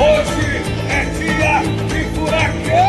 Hoje é dia de furacão!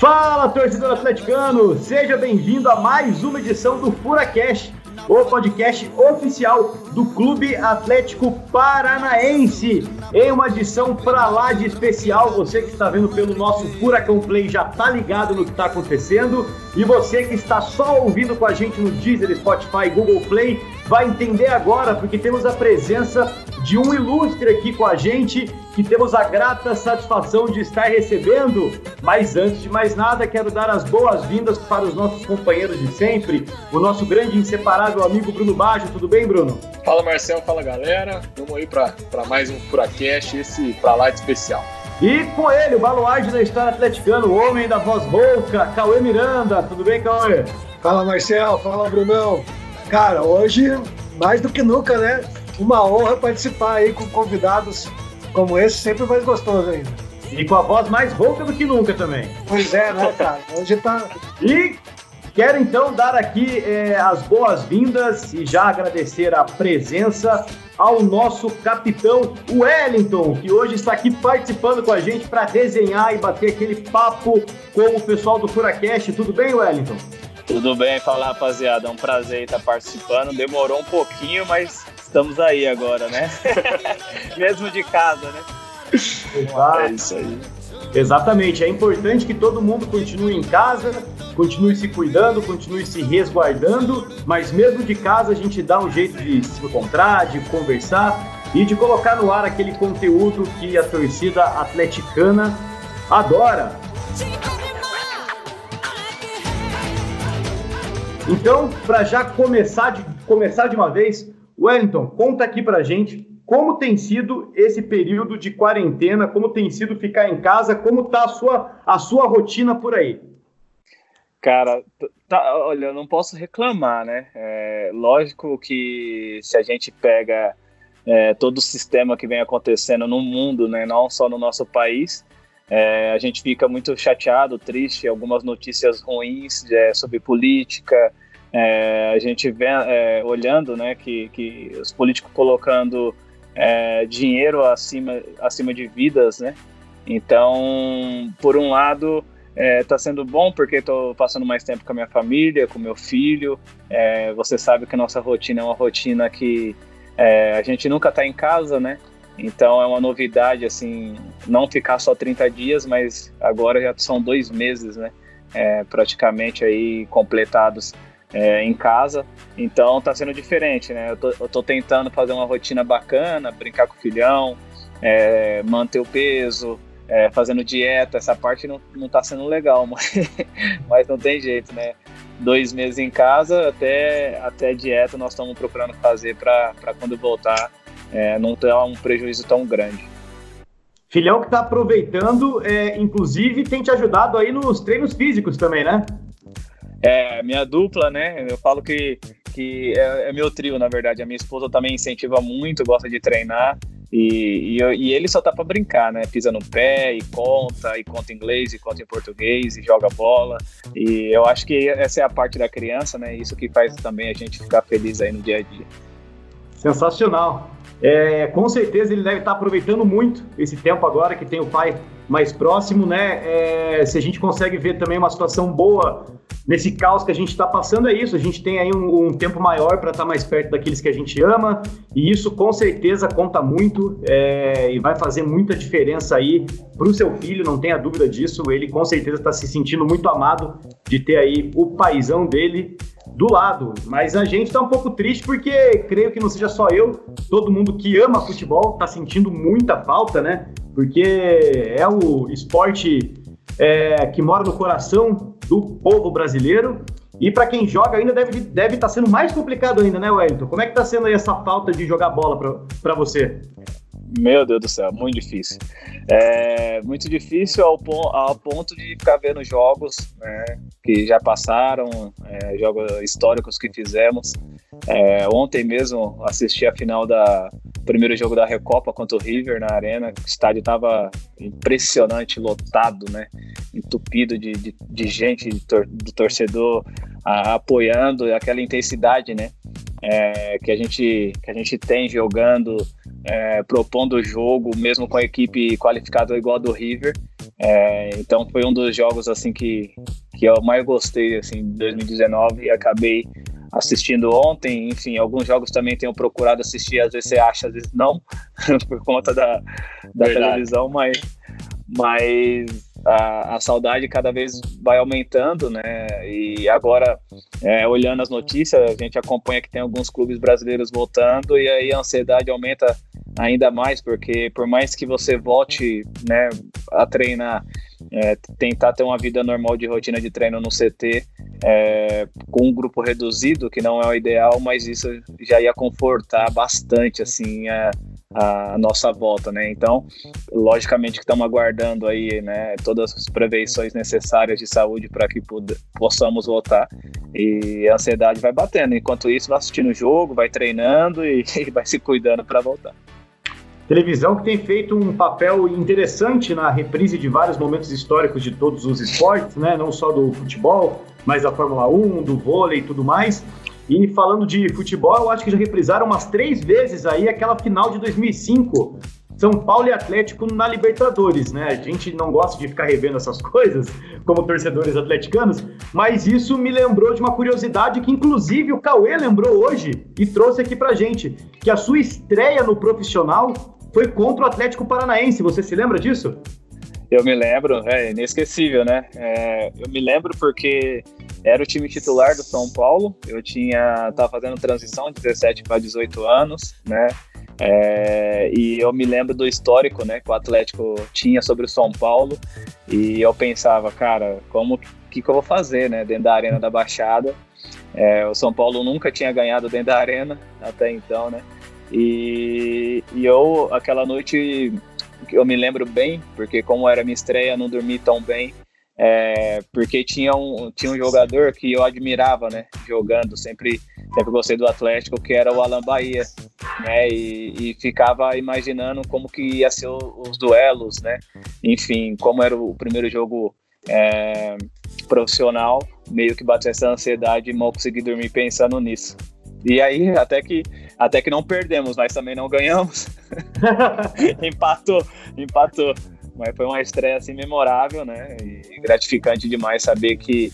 Fala, torcedor atleticano! Seja bem-vindo a mais uma edição do FuraCast, o podcast oficial do Clube Atlético Paranaense. Em uma edição pra lá de especial, você que está vendo pelo nosso Furacão Play já tá ligado no que está acontecendo. E você que está só ouvindo com a gente no Deezer, Spotify, Google Play, vai entender agora, porque temos a presença de um ilustre aqui com a gente, que temos a grata satisfação de estar recebendo. Mas antes de mais nada, quero dar as boas-vindas para os nossos companheiros de sempre, o nosso grande e inseparável amigo Bruno Baggio. Tudo bem, Bruno? Fala Marcel, fala galera. Vamos aí para mais um Furacast, esse pra lá de especial. E com ele, o baluarte da história atleticana, o homem da voz rouca, Cauê Miranda. Tudo bem, Cauê? Fala Marcel, fala Brunão. Cara, hoje, mais do que nunca, né? Uma honra participar aí com convidados como esse, sempre mais gostoso ainda. E com a voz mais rouca do que nunca também. Pois é, né, cara? Hoje tá. E quero então dar aqui é, as boas-vindas e já agradecer a presença ao nosso capitão Wellington, que hoje está aqui participando com a gente para desenhar e bater aquele papo com o pessoal do Furacast. Tudo bem, Wellington? Tudo bem, fala rapaziada, é um prazer estar participando. Demorou um pouquinho, mas estamos aí agora, né? Mesmo de casa, né? Exato. É isso aí. Exatamente, é importante que todo mundo continue em casa, continue se cuidando, continue se resguardando, mas mesmo de casa a gente dá um jeito de se encontrar, de conversar e de colocar no ar aquele conteúdo que a torcida atleticana adora. Então, para já começar de, começar de uma vez, Wellington, conta aqui pra gente como tem sido esse período de quarentena, como tem sido ficar em casa, como tá a sua, a sua rotina por aí. Cara, tá, olha, eu não posso reclamar, né? É, lógico que se a gente pega é, todo o sistema que vem acontecendo no mundo, né, não só no nosso país, é, a gente fica muito chateado, triste, algumas notícias ruins é, sobre política, é, a gente vê é, olhando né, que, que os políticos colocando é, dinheiro acima, acima de vidas, né? Então, por um lado, está é, sendo bom porque estou passando mais tempo com a minha família, com meu filho. Você sabe que a nossa rotina é uma rotina que a gente nunca está em casa, né? Então é uma novidade, assim, não ficar só 30 dias, mas agora já são dois meses, né? É, praticamente aí completados é, em casa. Então tá sendo diferente, né? Eu tô, eu tô, tentando fazer uma rotina bacana, brincar com o filhão, é, manter o peso, é, fazendo dieta. Essa parte não, não tá sendo legal, mas, mas não tem jeito, né? Dois meses em casa, até, até dieta nós estamos procurando fazer para quando voltar é, não ter um prejuízo tão grande. Filhão que está aproveitando, é, inclusive tem te ajudado aí nos treinos físicos também, né? É, minha dupla, né? Eu falo que, que é, é, meu trio, na verdade. A minha esposa também incentiva muito, gosta de treinar. E, e, e ele só tá para brincar, né? Pisa no pé e conta, e conta inglês, e conta em português, e joga bola. E eu acho que essa é a parte da criança, né? Isso que faz também a gente ficar feliz aí no dia a dia. Sensacional. É, com certeza ele deve estar aproveitando muito esse tempo agora que tem o pai mais próximo, né? É, se a gente consegue ver também uma situação boa nesse caos que a gente está passando, é isso. A gente tem aí um, um tempo maior para estar tá mais perto daqueles que a gente ama, e isso com certeza conta muito é, e vai fazer muita diferença aí para o seu filho, não tenha dúvida disso. Ele com certeza está se sentindo muito amado de ter aí o paizão dele do lado. Mas a gente está um pouco triste porque creio que não seja só eu, todo mundo que ama futebol está sentindo muita falta, né? Porque é o esporte é, que mora no coração do povo brasileiro. E para quem joga ainda deve estar deve tá sendo mais complicado ainda, né, Wellington? Como é que está sendo aí essa falta de jogar bola para você? Meu Deus do céu, muito difícil. É muito difícil ao, ao ponto de ficar vendo jogos né, que já passaram, é, jogos históricos que fizemos. É, ontem mesmo assisti a final da primeiro jogo da Recopa contra o River na arena. O estádio estava impressionante, lotado, né? Entupido de, de, de gente, de tor do torcedor a, apoiando aquela intensidade, né? é, que, a gente, que a gente tem jogando, é, propondo o jogo, mesmo com a equipe qualificada igual a do River. É, então foi um dos jogos assim que, que eu mais gostei assim, de 2019 e acabei assistindo ontem. Enfim, alguns jogos também tenho procurado assistir, às vezes você acha, às vezes não, por conta da, da televisão, mas, mas a, a, saudade cada vez vai aumentando, né? E agora, é, olhando as notícias, a gente acompanha que tem alguns clubes brasileiros voltando e aí a ansiedade aumenta ainda mais, porque por mais que você volte né, a treinar, é, tentar ter uma vida normal de rotina de treino no CT, é, com um grupo reduzido, que não é o ideal, mas isso já ia confortar bastante assim a, a nossa volta, né? Então, logicamente que estamos aguardando aí, né, todas as prevenções necessárias de saúde para que possamos voltar e a ansiedade vai batendo. Enquanto isso, vai assistindo o jogo, vai treinando e, e vai se cuidando para voltar. Televisão que tem feito um papel interessante na reprise de vários momentos históricos de todos os esportes, né? Não só do futebol, mas da Fórmula 1, do vôlei e tudo mais. E falando de futebol, eu acho que já reprisaram umas três vezes aí aquela final de 2005, São Paulo e Atlético na Libertadores, né? A gente não gosta de ficar revendo essas coisas como torcedores atleticanos, mas isso me lembrou de uma curiosidade que inclusive o Cauê lembrou hoje e trouxe aqui pra gente, que a sua estreia no profissional foi contra o Atlético Paranaense. Você se lembra disso? Eu me lembro, é inesquecível, né? É, eu me lembro porque era o time titular do São Paulo. Eu tinha tava fazendo transição de 17 para 18 anos, né? É, e eu me lembro do histórico, né, que o Atlético tinha sobre o São Paulo. E eu pensava, cara, como que, que eu vou fazer, né, dentro da arena da Baixada? É, o São Paulo nunca tinha ganhado dentro da arena até então, né? E, e eu aquela noite eu me lembro bem, porque como era minha estreia, não dormi tão bem. É, porque tinha um, tinha um jogador que eu admirava, né, jogando, sempre, sempre gostei do Atlético, que era o Alan Bahia, né, e, e ficava imaginando como que ia ser os duelos, né, enfim, como era o primeiro jogo é, profissional, meio que bateu essa ansiedade e mal consegui dormir pensando nisso. E aí, até que, até que não perdemos, mas também não ganhamos. empatou, empatou. Mas foi uma estreia assim memorável, né? E gratificante demais saber que,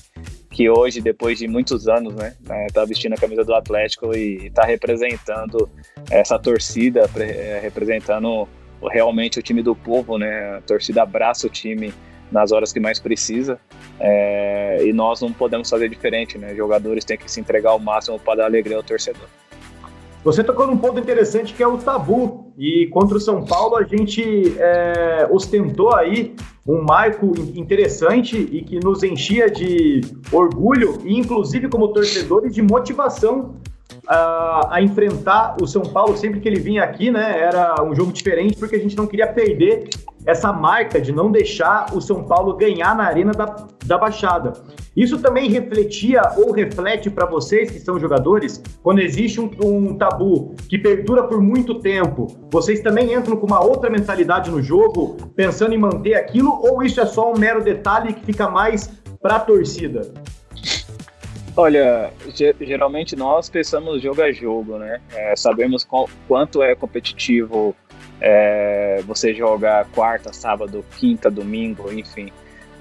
que hoje, depois de muitos anos, né, né tá vestindo a camisa do Atlético e tá representando essa torcida, é, representando realmente o time do povo, né? A torcida abraça o time nas horas que mais precisa. É, e nós não podemos fazer diferente, né? Jogadores têm que se entregar ao máximo para dar alegria ao torcedor. Você tocou num ponto interessante que é o tabu. E contra o São Paulo a gente é, ostentou aí um marco interessante e que nos enchia de orgulho e inclusive como torcedores de motivação a, a, enfrentar o São Paulo sempre que ele vinha aqui, né? Era um jogo diferente porque a gente não queria perder essa marca de não deixar o São Paulo ganhar na arena da, da Baixada. Isso também refletia ou reflete para vocês que são jogadores, quando existe um, um, tabu que perdura por muito tempo, vocês também entram com uma outra mentalidade no jogo, pensando em manter aquilo, ou isso é só um mero detalhe que fica mais para a torcida? Olha, geralmente nós pensamos jogo a jogo, né? É, sabemos qual, quanto é competitivo é, você jogar quarta, sábado, quinta, domingo, enfim.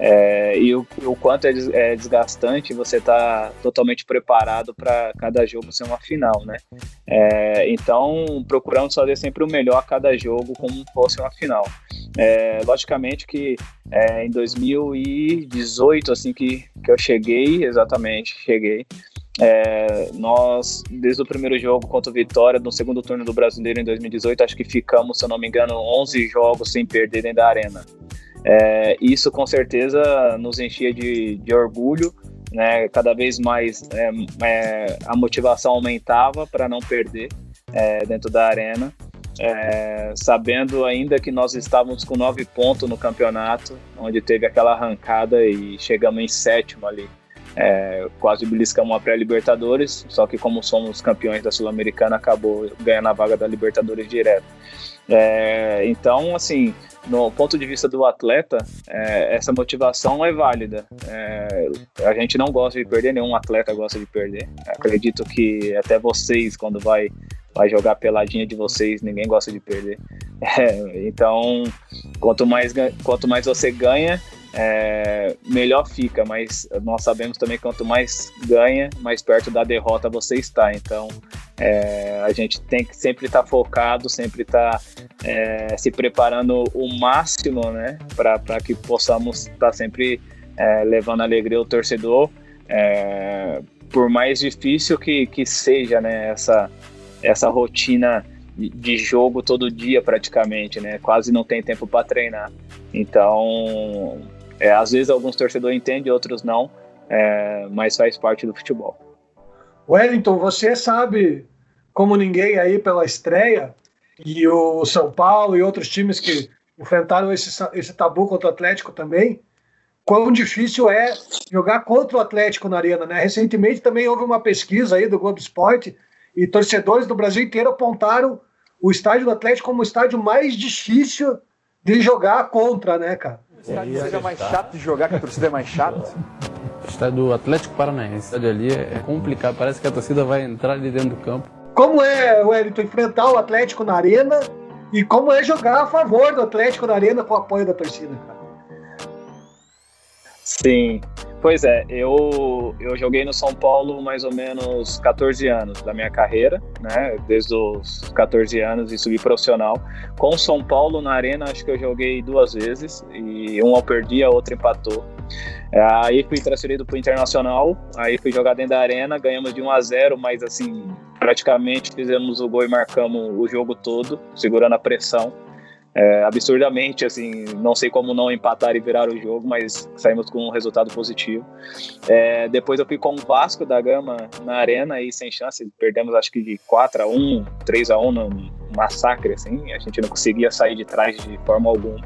É, e o, o, quanto é, é desgastante você estar tá totalmente preparado para cada jogo ser uma final, né? É, então, procuramos fazer sempre o melhor a cada jogo como fosse uma final. É, logicamente que é, em 2018, assim que, que eu cheguei, exatamente, cheguei, é, nós, desde o primeiro jogo contra o Vitória, no segundo turno do Brasileiro em 2018, acho que ficamos, se eu não me engano, 11 jogos sem perder dentro da arena. É, isso com certeza nos enchia de, de orgulho, né? Cada vez mais é, é, a motivação aumentava para não perder é, dentro da arena, é, sabendo ainda que nós estávamos com nove pontos no campeonato, onde teve aquela arrancada e chegamos em sétimo ali. É, quase beliscamos a pré-Libertadores, só que como somos campeões da Sul-Americana, acabou ganhando a vaga da Libertadores direto. É, então, assim, no ponto de vista do atleta, é, essa motivação é válida. É, a gente não gosta de perder, nenhum atleta gosta de perder. Acredito que até vocês, quando vai, vai jogar peladinha de vocês, ninguém gosta de perder. É, então, quanto mais, quanto mais você ganha, é, melhor fica, mas nós sabemos também que quanto mais ganha, mais perto da derrota você está. Então é, a gente tem que sempre estar tá focado, sempre estar tá, é, se preparando o máximo né, para que possamos estar tá sempre é, levando alegria ao torcedor. É, por mais difícil que, que seja né, essa, essa rotina de jogo todo dia praticamente, né? Quase não tem tempo para treinar. Então, é, às vezes alguns torcedores entendem, outros não, é, mas faz parte do futebol. Wellington, você sabe como ninguém aí pela estreia e o São Paulo e outros times que enfrentaram esse, esse tabu contra o Atlético também, quão difícil é jogar contra o Atlético na arena, né? Recentemente também houve uma pesquisa aí do Globo Esporte e torcedores do Brasil inteiro apontaram o estádio do Atlético como o estádio mais difícil de jogar contra, né, cara? Estádio seja mais chato de jogar, que a torcida é mais chata? O estádio do Atlético Paranaense. O estádio ali é complicado, parece que a torcida vai entrar ali dentro do campo. Como é, Wellington, enfrentar o Atlético na arena e como é jogar a favor do Atlético na arena com o apoio da torcida, cara? Sim, Pois é, eu, eu joguei no São Paulo mais ou menos 14 anos da minha carreira, né? Desde os 14 anos e subi profissional. Com o São Paulo na arena, acho que eu joguei duas vezes e uma eu perdi, a outra empatou. É, aí fui transferido para o Internacional, aí fui jogar dentro da arena, ganhamos de 1 a 0, mas assim, praticamente fizemos o gol e marcamos o jogo todo, segurando a pressão é, absurdamente, assim, não sei como não empatar e virar o jogo, mas saímos com um resultado positivo. É, depois eu fui com o Vasco da Gama na arena e sem chance, perdemos acho que de 4 a 1 3 a 1 num massacre, assim, a gente não conseguia sair de trás de forma alguma.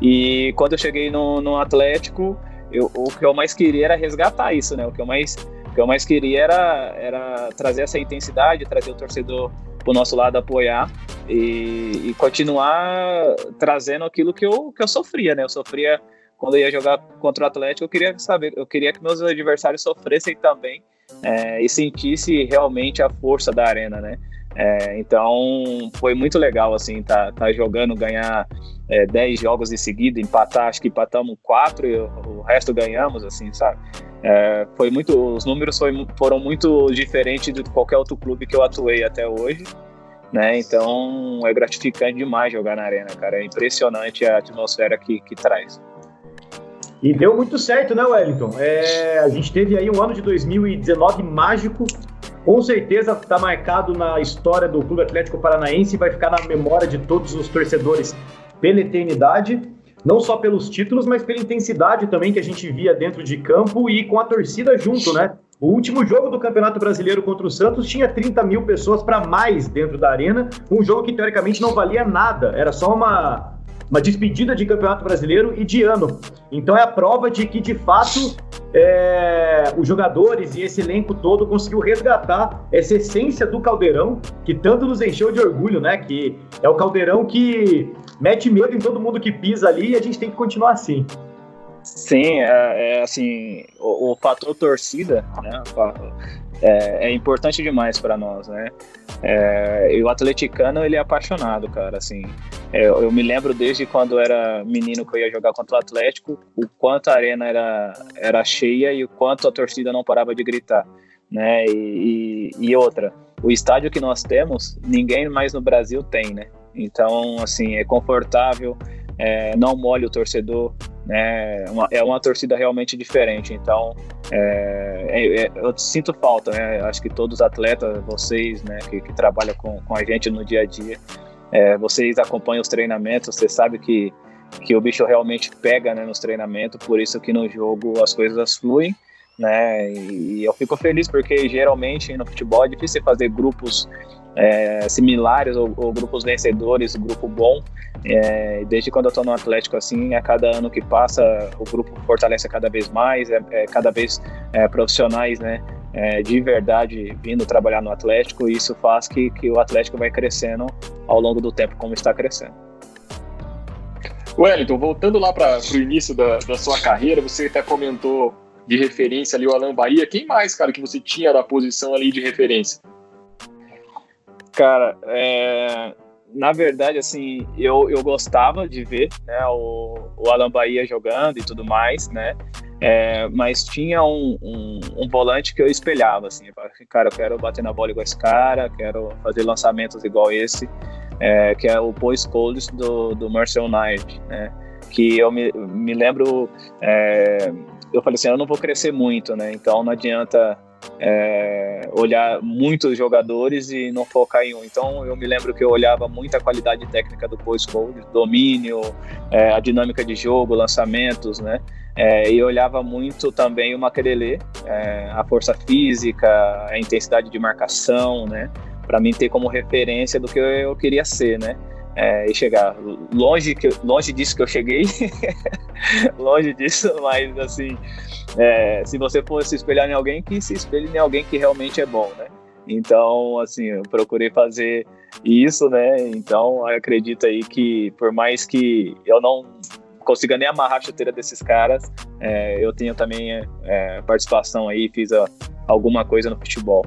E quando eu cheguei no, no Atlético, eu, o que eu mais queria era resgatar isso, né? O que eu mais, o que eu mais queria era, era trazer essa intensidade, trazer o torcedor pro nosso lado apoiar e, e, continuar trazendo aquilo que eu, que eu sofria, né? Eu sofria quando eu ia jogar contra o Atlético, eu queria saber, eu queria que meus adversários sofressem também é, e sentisse realmente a força da arena, né? É, então foi muito legal assim, tá, tá jogando, ganhar é, 10 jogos em seguida, empatar, acho que empatamos 4 e o, o resto ganhamos, assim, sabe? É, foi muito, os números foi, foram muito diferentes de qualquer outro clube que eu atuei até hoje, né? Então é gratificante demais jogar na arena, cara. É impressionante a atmosfera que, que traz. E deu muito certo, né, Wellington? É, a gente teve aí um ano de 2019 mágico. Com certeza está marcado na história do Clube Atlético Paranaense e vai ficar na memória de todos os torcedores pela eternidade não só pelos títulos, mas pela intensidade também que a gente via dentro de campo e com a torcida junto, né? O último jogo do Campeonato Brasileiro contra o Santos tinha 30 mil pessoas para mais dentro da arena, um jogo que teoricamente não valia nada, era só uma, uma despedida de Campeonato Brasileiro e de ano. Então é a prova de que, de fato, é, os jogadores e esse elenco todo conseguiu resgatar essa essência do Caldeirão, que tanto nos encheu de orgulho, né? Que é o Caldeirão que mete medo em todo mundo que pisa ali e a gente tem que continuar assim. Sim, é, é assim, o, o, fator torcida, né, é, é importante demais para nós, né? É, e o atleticano, ele é apaixonado, cara, assim. É, eu me lembro desde quando era menino que eu ia jogar contra o Atlético, o quanto a arena era, era cheia e o quanto a torcida não parava de gritar, né? E, e, e outra, o estádio que nós temos, ninguém mais no Brasil tem, né? Então, assim, é confortável, é, não molha o torcedor, né? Uma, é uma torcida realmente diferente. Então, é, é, é, eu sinto falta, né? Acho que todos os atletas, vocês, né, que, que trabalham com, com a gente no dia a dia, é, vocês acompanham os treinamentos, você sabe que, que o bicho realmente pega né, nos treinamentos, por isso que no jogo as coisas fluem. Né? E, e eu fico feliz porque geralmente no futebol é difícil fazer grupos é, similares ou, ou, grupos vencedores, grupo bom. É, desde quando eu estou no Atlético, assim, a cada ano que passa, o grupo fortalece cada vez mais, é, é cada vez é, profissionais, né? é, de verdade vindo trabalhar no Atlético, e isso faz que, que o Atlético vai crescendo ao longo do tempo, como está crescendo. Wellington, voltando lá para o início da, da sua carreira, você até comentou de referência ali o Alan Bahia. Quem mais, cara, que você tinha da posição ali de referência? Cara, é, na verdade, assim, eu, eu gostava de ver né, o, o Alan Bahia jogando e tudo mais, né? É, mas tinha um, um, um, volante que eu espelhava, assim, cara, eu quero bater na bola igual esse cara, quero fazer lançamentos igual esse, é, que é o Paul Scholes do, do Marcel Knight, né? Que eu me, me lembro, é, eu falei assim, eu não vou crescer muito, né? Então não adianta é, olhar muitos jogadores e não focar em um. Então eu me lembro que eu olhava muito a qualidade técnica do post-code, domínio, é, a dinâmica de jogo, lançamentos, né? É, e olhava muito também o Makerele, é, a força física, a intensidade de marcação, né? Para mim ter como referência do que eu queria ser, né? É, e chegar longe que longe disso que eu cheguei longe disso mas assim é, se você fosse espelhar em alguém, que se espelhe em alguém que realmente é bom, né? Então, assim, eu procurei fazer isso, né? Então, acredito aí que, por mais que eu não consiga nem amarrar a chuteira desses caras, é, eu tenho também é, participação aí, fiz a, alguma coisa no futebol.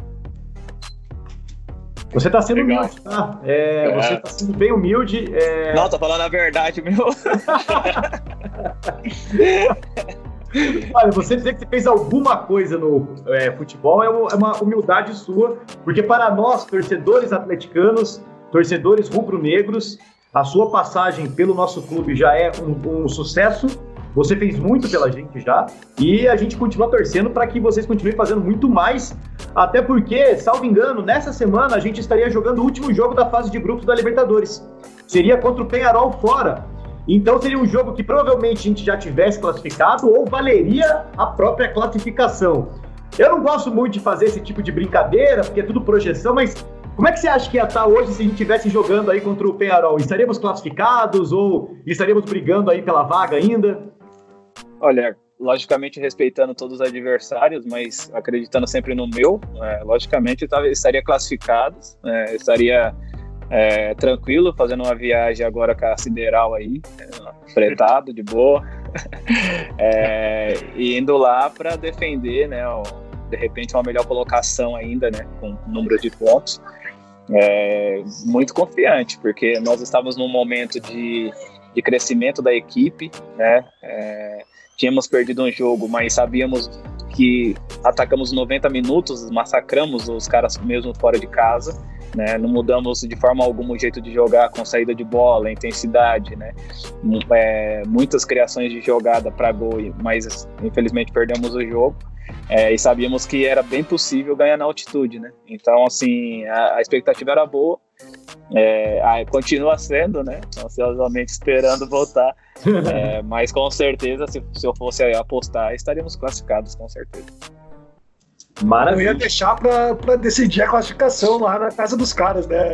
Você está sendo Legal. humilde, tá? É, é. Você está sendo bem humilde. É... Não, tô falando a verdade, meu. Olha, você dizer que você fez alguma coisa no é, futebol é, é uma humildade sua, porque para nós, torcedores atleticanos, torcedores rubro-negros, a sua passagem pelo nosso clube já é um, um, sucesso. Você fez muito pela gente já e a gente continua torcendo para que vocês continuem fazendo muito mais. Até porque, salvo engano, nessa semana a gente estaria jogando o último jogo da fase de grupos da Libertadores. Seria contra o Penharol fora. Então seria um jogo que provavelmente a gente já tivesse classificado ou valeria a própria classificação. Eu não gosto muito de fazer esse tipo de brincadeira, porque é tudo projeção, mas como é que você acha que ia estar hoje se a gente estivesse jogando aí contra o Penharol? Estaríamos classificados ou estaríamos brigando aí pela vaga ainda? Olha, logicamente respeitando todos os adversários, mas acreditando sempre no meu, é, logicamente estaria classificado, é, estaria é, tranquilo, fazendo uma viagem agora com a Sideral aí, é, fretado, de boa, é, e indo lá para defender, né, de repente uma melhor colocação ainda, né, com número de pontos. É, muito confiante, porque nós estávamos num momento de, de crescimento da equipe, né, é, tínhamos perdido um jogo, mas sabíamos que atacamos 90 minutos, massacramos os caras mesmo fora de casa, né? Não mudamos de forma alguma o jeito de jogar com saída de bola, intensidade, né? É, muitas criações de jogada para gol, mas infelizmente perdemos o jogo. É, e sabíamos que era bem possível ganhar na altitude, né? Então, assim, a, a expectativa era boa, é, continua sendo, né? Ansiosamente esperando voltar, é, mas com certeza, se, se eu fosse apostar, estaríamos classificados, com certeza. Maravilha. Eu ia deixar pra, pra decidir a classificação lá na casa dos caras, né,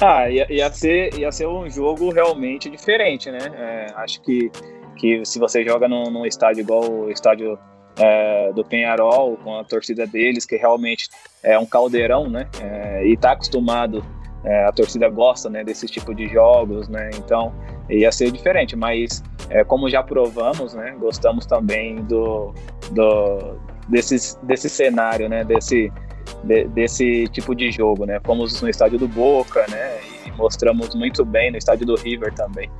Ah, ia, ia, ser, ia ser um jogo realmente diferente, né? É, acho que, que se você joga num, num estádio igual o estádio é, do Penharol, com a torcida deles, que realmente é um caldeirão, né? É, e tá acostumado, é, a torcida gosta, né, desse tipo de jogos, né? Então ia ser diferente, mas é, como já provamos, né? Gostamos também do, do desse, desse cenário, né? Desse, de, desse tipo de jogo, né? Fomos no estádio do Boca, né? E mostramos muito bem no estádio do River também.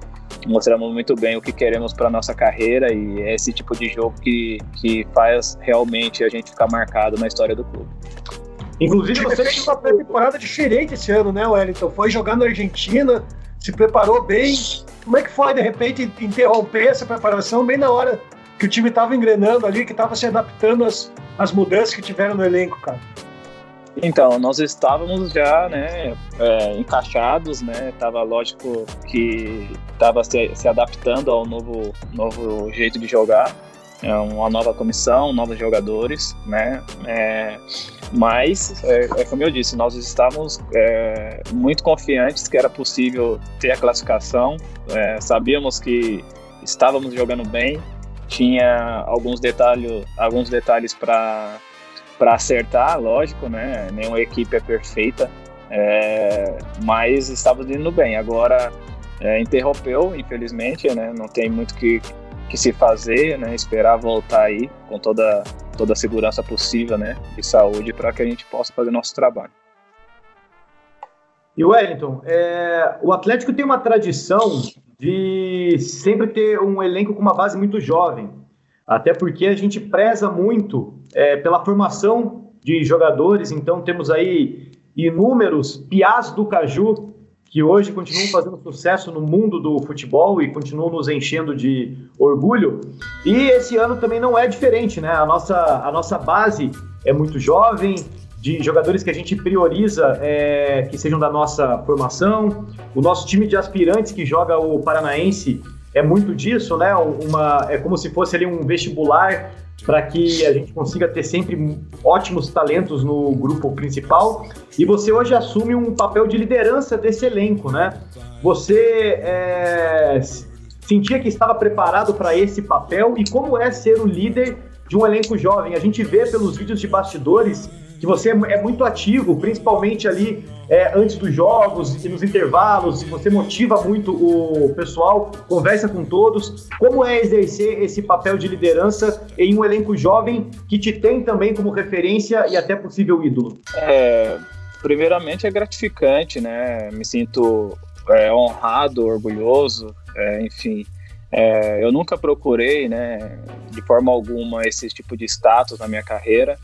Mostramos muito bem o que queremos para nossa carreira e é esse tipo de jogo que, que faz realmente a gente ficar marcado na história do clube. Inclusive, você fez uma pré-temporada diferente esse ano, né, Wellington? Foi jogar na Argentina, se preparou bem. Como é que foi, de repente, interromper essa preparação bem na hora que o time estava engrenando ali, que estava se adaptando às, às mudanças que tiveram no elenco, cara? Então, nós estávamos já, né, é, encaixados, né, tava lógico que estava se, se, adaptando ao novo, novo jeito de jogar, é uma nova comissão, novos jogadores, né, é, mas, é, é, como eu disse, nós estávamos é, muito confiantes que era possível ter a classificação, é, sabíamos que estávamos jogando bem, tinha alguns detalhes, alguns detalhes para para acertar, lógico, né? Nenhuma equipe é perfeita, é, mas estava indo bem. Agora é, interrompeu, infelizmente, né? Não tem muito que, que se fazer, né? Esperar voltar aí com toda toda a segurança possível, né? De saúde para que a gente possa fazer nosso trabalho. E Wellington, é, o Atlético tem uma tradição de sempre ter um elenco com uma base muito jovem, até porque a gente preza muito é, pela formação de jogadores, então temos aí inúmeros piás do Caju que hoje continuam fazendo sucesso no mundo do futebol e continuam nos enchendo de orgulho. E esse ano também não é diferente, né? A nossa, a nossa base é muito jovem, de jogadores que a gente prioriza é, que sejam da nossa formação. O nosso time de aspirantes que joga o Paranaense é muito disso, né? Uma, é como se fosse ali um vestibular para que a gente consiga ter sempre ótimos talentos no grupo principal. E você hoje assume um papel de liderança desse elenco, né? Você é, sentia que estava preparado para esse papel e como é ser o líder de um elenco jovem? A gente vê pelos vídeos de bastidores que você é muito ativo, principalmente ali é, antes dos jogos e nos intervalos, você motiva muito o pessoal, conversa com todos. Como é exercer esse papel de liderança em um elenco jovem que te tem também como referência e até possível ídolo? É, primeiramente é gratificante, né? Me sinto é, honrado, orgulhoso, é, enfim. É, eu nunca procurei, né, de forma alguma, esse tipo de status na minha carreira.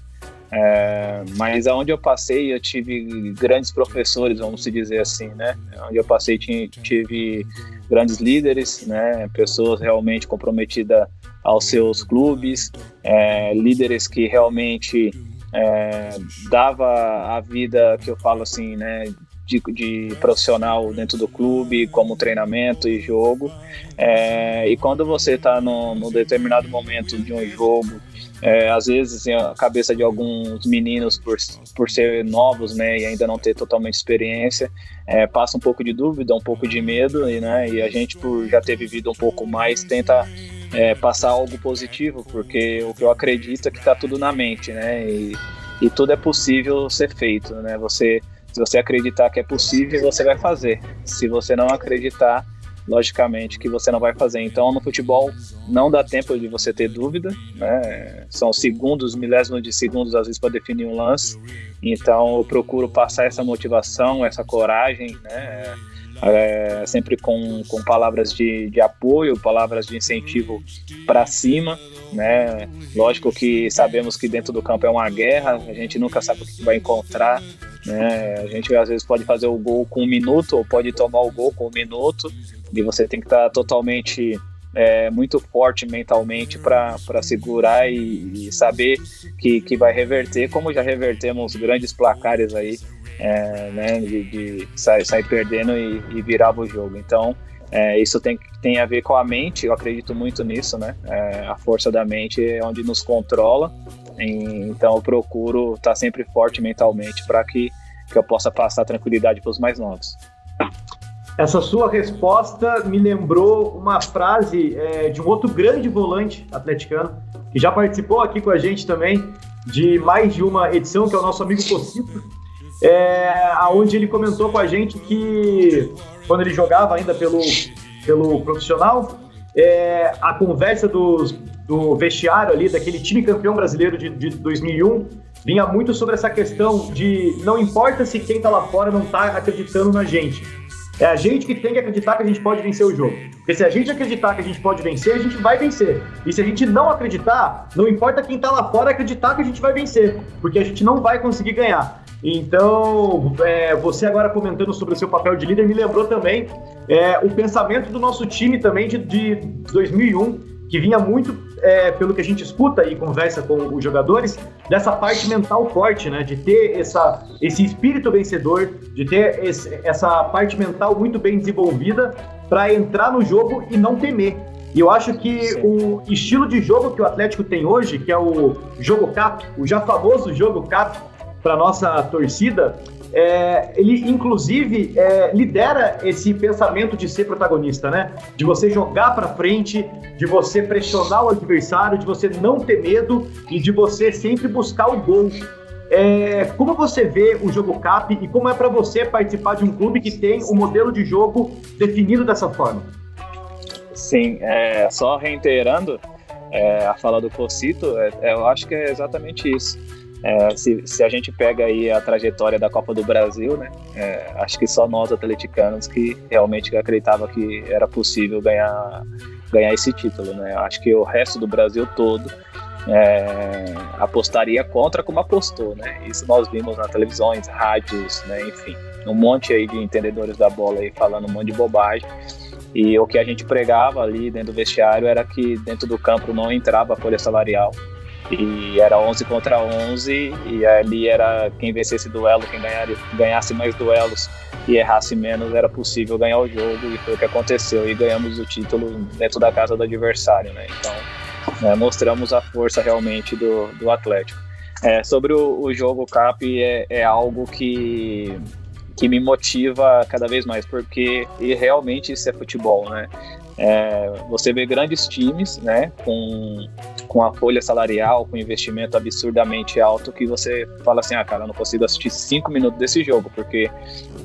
É, mas aonde eu passei, eu tive grandes professores, vamos dizer assim, né? Onde eu passei, tive grandes líderes, né? Pessoas realmente comprometidas aos seus clubes, é, líderes que realmente é, dava a vida que eu falo assim, né? De, de, profissional dentro do clube, como treinamento e jogo. É, e quando você está num determinado momento de um jogo é, às vezes a cabeça de alguns meninos por, por ser novos né, e ainda não ter totalmente experiência é, passa um pouco de dúvida, um pouco de medo e, né, e a gente por já ter vivido um pouco mais tenta é, passar algo positivo porque o que eu acredito é que está tudo na mente né, e, e tudo é possível ser feito né, você se você acreditar que é possível você vai fazer. Se você não acreditar logicamente que você não vai fazer. Então, no futebol não dá tempo de você ter dúvida, né? São segundos, milésimos de segundos às vezes para definir um lance. Então, eu procuro passar essa motivação, essa coragem, né? É, sempre com, com palavras de, de apoio, palavras de incentivo para cima, né? Lógico que sabemos que dentro do campo é uma guerra, a gente nunca sabe o que vai encontrar, né? A gente às vezes pode fazer o gol com um minuto ou pode tomar o gol com um minuto, você tem que estar tá totalmente é, muito forte mentalmente para segurar e, e, saber que, que vai reverter, como já revertemos grandes placares aí, é, né, de, de sair, sair, perdendo e, e virar o jogo. Então, é, isso tem, tem a ver com a mente, eu acredito muito nisso, né? É, a força da mente é onde nos controla, e, então eu procuro estar tá sempre forte mentalmente para que, que eu possa passar tranquilidade para os mais novos. Essa sua resposta me lembrou uma frase é, de um outro grande volante atleticano, que já participou aqui com a gente também de mais de uma edição, que é o nosso amigo Cocito, é, onde ele comentou com a gente que quando ele jogava ainda pelo, pelo profissional, é, a conversa dos, do vestiário ali, daquele time campeão brasileiro de, de 2001, vinha muito sobre essa questão de não importa se quem está lá fora não está acreditando na gente, é a gente que tem que acreditar que a gente pode vencer o jogo. Porque se a gente acreditar que a gente pode vencer, a gente vai vencer. E se a gente não acreditar, não importa quem tá lá fora acreditar que a gente vai vencer. Porque a gente não vai conseguir ganhar. Então, é, você agora comentando sobre o seu papel de líder me lembrou também é, o pensamento do nosso time também de, de 2001 que vinha muito é, pelo que a gente escuta e conversa com os jogadores, dessa parte mental forte, né? De ter essa, esse espírito vencedor, de ter esse, essa parte mental muito bem desenvolvida para entrar no jogo e não temer. E eu acho que Sim. o estilo de jogo que o Atlético tem hoje, que é o jogo cap, o já famoso jogo cap para nossa torcida, é, ele inclusive é, lidera esse pensamento de ser protagonista, né? De você jogar para frente, de você pressionar o adversário, de você não ter medo e de você sempre buscar o gol. É, como você vê o jogo CAP e como é para você participar de um clube que tem o um modelo de jogo definido dessa forma? Sim, é, só reiterando é, a fala do Cocito, é, é, eu acho que é exatamente isso. É, se, se, a gente pega aí a trajetória da Copa do Brasil, né, é, acho que só nós atleticanos que realmente acreditava que era possível ganhar, ganhar esse título, né. Acho que o resto do Brasil todo é, apostaria contra como apostou, né. Isso nós vimos nas televisões, rádios, né, enfim, um monte aí de entendedores da bola aí falando um monte de bobagem. E o que a gente pregava ali dentro do vestiário era que dentro do campo não entrava a folha salarial e era 11 contra 11 e ali era quem vencesse duelo, quem ganhasse mais duelos e errasse menos era possível ganhar o jogo e foi o que aconteceu e ganhamos o título dentro da casa do adversário, né? Então né, mostramos a força realmente do, do Atlético. É, sobre o, o, jogo CAP é, é algo que que me motiva cada vez mais, porque e realmente isso é futebol, né? É, você vê grandes times, né, com, com a folha salarial, com investimento absurdamente alto, que você fala assim, ah, cara, eu não consigo assistir cinco minutos desse jogo, porque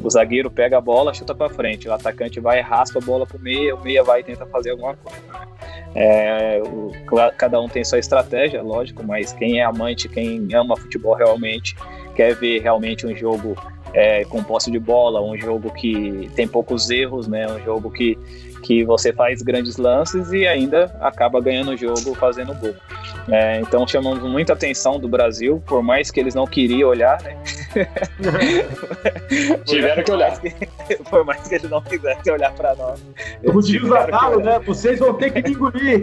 o zagueiro pega a bola, chuta para frente, o atacante vai raspa a bola pro meia, o meia vai e tenta fazer alguma coisa. Né? É, o, cada um tem sua estratégia, lógico, mas quem é amante, quem ama futebol realmente, quer ver realmente um jogo é, com posse de bola, um jogo que tem poucos erros, né? Um jogo que, que você faz grandes lances e ainda acaba ganhando o jogo fazendo gol. É, então chamamos muita atenção do Brasil, por mais que eles não queriam olhar, né? Tiveram que olhar. Que, por mais que eles não quisessem olhar para nós. Como diz o né? Vocês vão ter que engolir.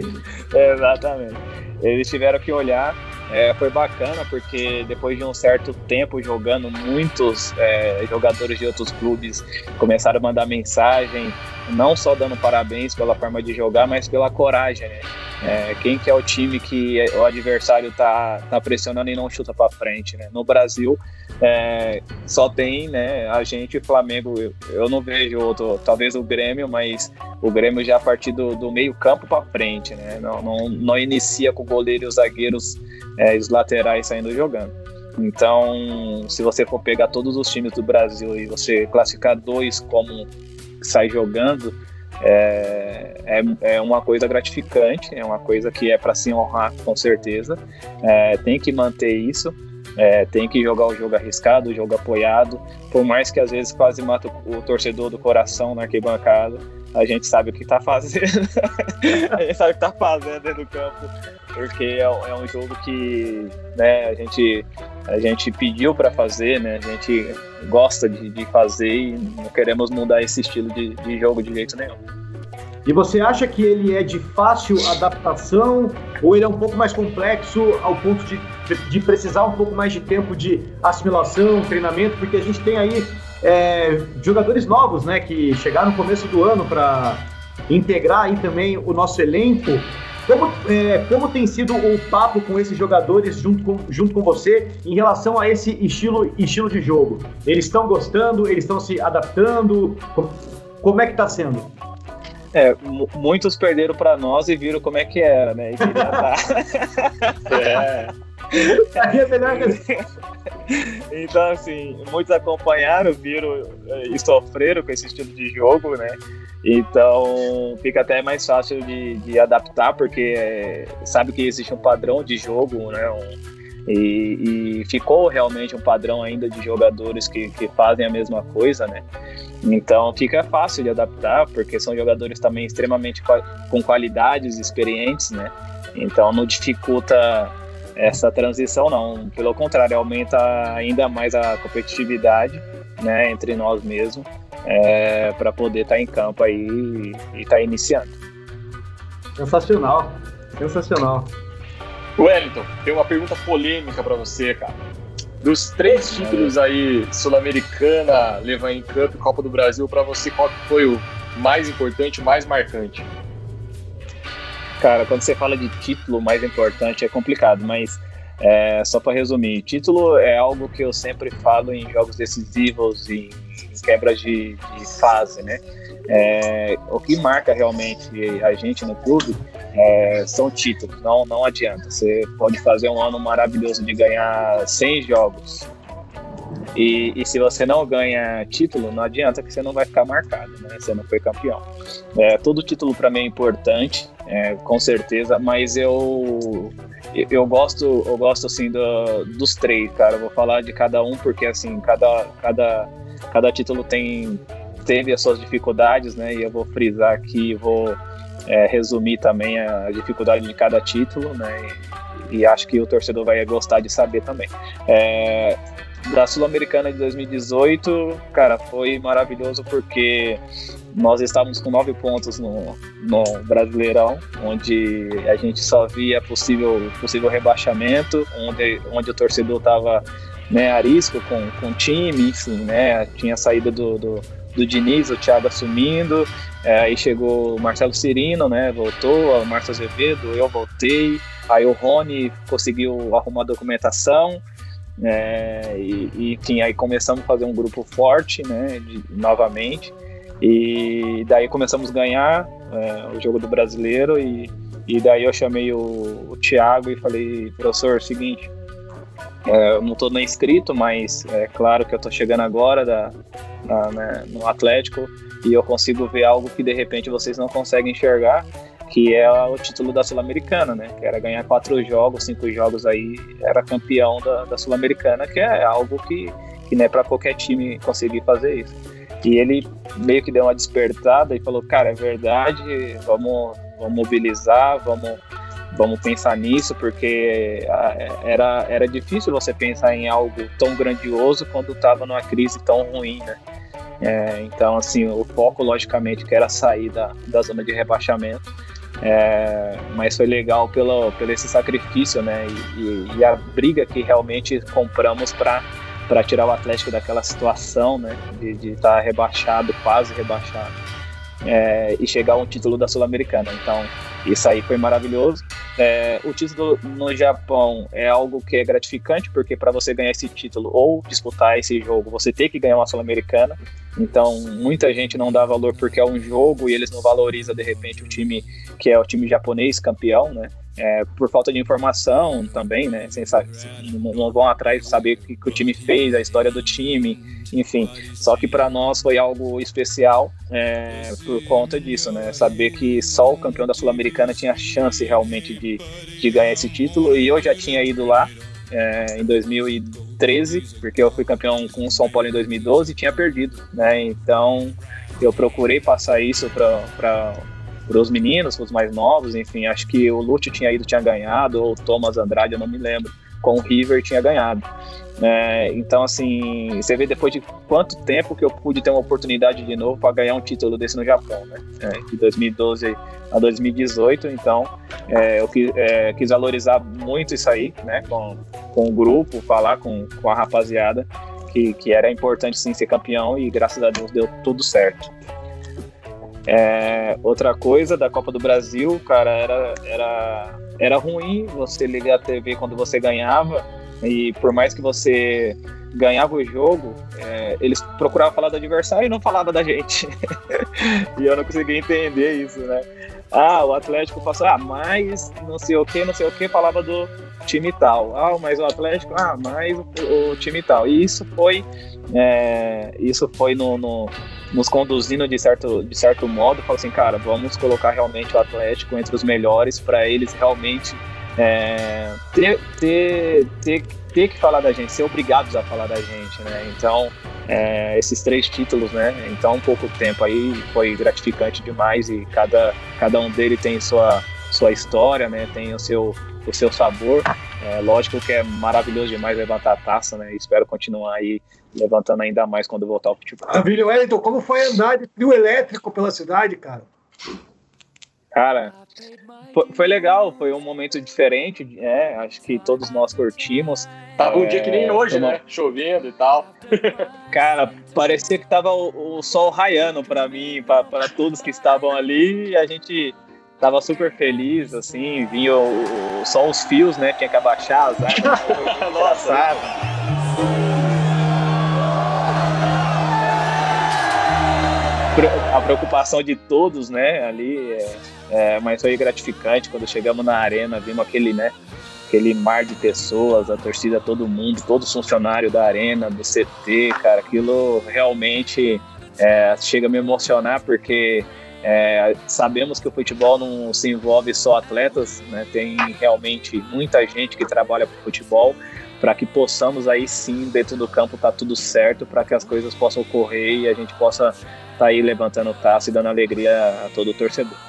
Exatamente. Eles tiveram que olhar é, foi bacana porque depois de um certo tempo jogando, muitos é, jogadores de outros clubes começaram a mandar mensagem, não só dando parabéns pela forma de jogar, mas pela coragem. Né? É, quem que é o time que o adversário tá, tá pressionando e não chuta para frente, né? No Brasil é, só tem, né? A gente, Flamengo, eu, eu, não vejo outro, talvez o Grêmio, mas o Grêmio já a partir do, do meio campo para frente, né? Não, não, não inicia com o goleiro e os zagueiros é, os laterais saindo jogando. Então, se você for pegar todos os times do Brasil e você classificar dois como sai jogando, é, é, é, uma coisa gratificante, é uma coisa que é para se honrar com certeza. É, tem que manter isso, é, tem que jogar o jogo arriscado, o jogo apoiado, por mais que às vezes quase mata o, o torcedor do coração na arquibancada. A gente sabe o que está fazendo, a gente sabe o que está fazendo dentro do campo, porque é, é um jogo que né, a, gente, a gente pediu para fazer, né, a gente gosta de, de fazer e não queremos mudar esse estilo de, de jogo de jeito nenhum. E você acha que ele é de fácil adaptação ou ele é um pouco mais complexo ao ponto de, de precisar um pouco mais de tempo de assimilação, treinamento? Porque a gente tem aí é, jogadores novos, né, que chegaram no começo do ano para integrar aí também o nosso elenco. Como, é, como tem sido o papo com esses jogadores junto com, junto com você em relação a esse estilo, estilo de jogo? Eles estão gostando? Eles estão se adaptando? Como, como é que está sendo? É, muitos perderam para nós e viram como é que era, né? é. Então, assim, muitos acompanharam, viram é, e sofreram com esse estilo de jogo, né? Então fica até mais fácil de, de adaptar, porque é, sabe que existe um padrão de jogo, né? Um, e, e, ficou realmente um padrão ainda de jogadores que, que fazem a mesma coisa, né? Então fica fácil de adaptar, porque são jogadores também extremamente com qualidades experientes, né? Então não dificulta essa transição, não. Pelo contrário, aumenta ainda mais a competitividade né, entre nós mesmos é, para poder estar tá em campo aí e estar tá iniciando. Sensacional, sensacional. Wellington, tem uma pergunta polêmica para você, cara. Dos três títulos aí, Sul-Americana, Levan Cup, Copa do Brasil, para você, qual foi o mais importante, o mais marcante? Cara, quando você fala de título mais importante é complicado, mas É, só para resumir, título é algo que eu sempre falo em jogos decisivos em quebras de, de fase, né? É, o que marca realmente a gente no clube é, são títulos, não, não adianta. Você pode fazer um ano maravilhoso de ganhar 100 jogos, e, e, se você não ganha título, não adianta que você não vai ficar marcado, né? Você não foi campeão. É, todo título para mim é importante, é, com certeza, mas eu eu gosto eu gosto assim do, dos três, cara. Eu vou falar de cada um porque assim cada cada cada título tem teve as suas dificuldades, né? E eu vou frisar aqui, vou é, resumir também a dificuldade de cada título, né? E, e, acho que o torcedor vai gostar de saber também. É, da Sul-Americana de 2018, cara, foi maravilhoso porque nós estávamos com nove pontos no, no Brasileirão, onde a gente só via possível, possível rebaixamento, onde, onde o torcedor estava né, a risco com, com o time, enfim, né, tinha saída do, do, do Diniz, o Thiago assumindo, é, aí chegou o Marcelo Cirino, né, voltou, o Márcio Azevedo, eu voltei, aí o Rony conseguiu arrumar a documentação, é, e, e, enfim, aí começamos a fazer um grupo forte, né, de, novamente. E daí começamos a ganhar é, o jogo do brasileiro e, e daí eu chamei o, o Thiago e falei, professor, é seguinte, é, eu não estou nem inscrito, mas é claro que eu estou chegando agora da, né, no Atlético e eu consigo ver algo que de repente vocês não conseguem enxergar que é o título da Sul-Americana, né? Que era ganhar quatro jogos, cinco jogos aí, era campeão da, da Sul-Americana, que é algo que, que não é para qualquer time conseguir fazer isso. E ele meio que deu uma despertada e falou, cara, é verdade, vamos, vamos mobilizar, vamos, vamos pensar nisso, porque era, era difícil você pensar em algo tão grandioso quando estava numa crise tão ruim, né? É, então, assim, o foco, logicamente, que era sair da, da zona de rebaixamento, é, mas foi legal pelo, pelo esse sacrifício, né? E, e, e a briga que realmente compramos para para tirar o Atlético daquela situação, né? De estar tá rebaixado, quase rebaixado, é, e chegar a um título da Sul-Americana. Então, isso aí foi maravilhoso. É, o título no Japão é algo que é gratificante, porque para você ganhar esse título ou disputar esse jogo, você tem que ganhar uma Sul-Americana. Então, muita gente não dá valor porque é um jogo e eles não valorizam, de repente, o time que é o time japonês campeão, né? É, por falta de informação também, né? Sem saber, não vão atrás de saber o que, que, o time fez, a história do time, enfim. Só que para nós foi algo especial é, por conta disso, né? Saber que só o campeão da Sul-Americana tinha chance realmente de, de ganhar esse título e eu já tinha ido lá é, em 2013, porque eu fui campeão com o São Paulo em 2012 e tinha perdido, né? Então eu procurei passar isso para os meninos, os mais novos, enfim, acho que o Lúcio tinha ido, tinha ganhado, ou o Thomas Andrade, eu não me lembro, com o River tinha ganhado. É, então, assim, você vê depois de quanto tempo que eu pude ter uma oportunidade de novo para ganhar um título desse no Japão, né? É, de 2012 a 2018. Então, é, eu quis, é, quis, valorizar muito isso aí, né? Com, com o grupo, falar com, com a rapaziada que, que era importante sim ser campeão e graças a Deus deu tudo certo. É, outra coisa da Copa do Brasil, cara, era, era, era ruim você ligar a TV quando você ganhava e por mais que você ganhava o jogo, é, eles procuravam falar do adversário e não falavam da gente. e eu não conseguia entender isso, né? Ah, o Atlético passou, ah, mais não sei o que, não sei o que, falava do time tal. Ah, mas o Atlético, ah, mais o, o time tal. E isso foi, é, isso foi no, no, nos conduzindo de certo, de certo modo. Falou assim, cara, vamos colocar realmente o Atlético entre os melhores para eles realmente é, ter, ter, ter, ter que falar da gente, ser obrigados a falar da gente, né? Então, é, esses três títulos, né? Então, um pouco tempo aí foi gratificante demais e cada, cada um deles tem sua, sua história, né? Tem o seu, o seu sabor. É, lógico que é maravilhoso demais levantar a taça, né? Espero continuar aí levantando ainda mais quando voltar ao futebol. Maravilha, Wellington, como foi andar de trio elétrico pela cidade, cara? Cara, foi, foi, legal, foi um momento diferente, é, acho que todos nós curtimos. Tava um dia que nem hoje, né? Chovendo e tal. Cara, parecia que tava o, o sol raiando para mim, para todos que estavam ali, e a gente tava super feliz, assim, vinha o, o, só os fios, né? Tinha que abaixar as árvores. Nossa. A preocupação de todos, né, ali, é, é, mas foi gratificante quando chegamos na arena, vimos aquele, né, aquele mar de pessoas, a torcida, todo mundo, todos os funcionários da arena, do CT, cara, aquilo realmente é, chega a me emocionar porque é, sabemos que o futebol não se envolve só atletas, né? tem realmente muita gente que trabalha para o futebol para que possamos aí sim, dentro do campo, tá tudo certo, para que as coisas possam ocorrer e a gente possa estar tá aí levantando o taça e dando alegria a todo o torcedor.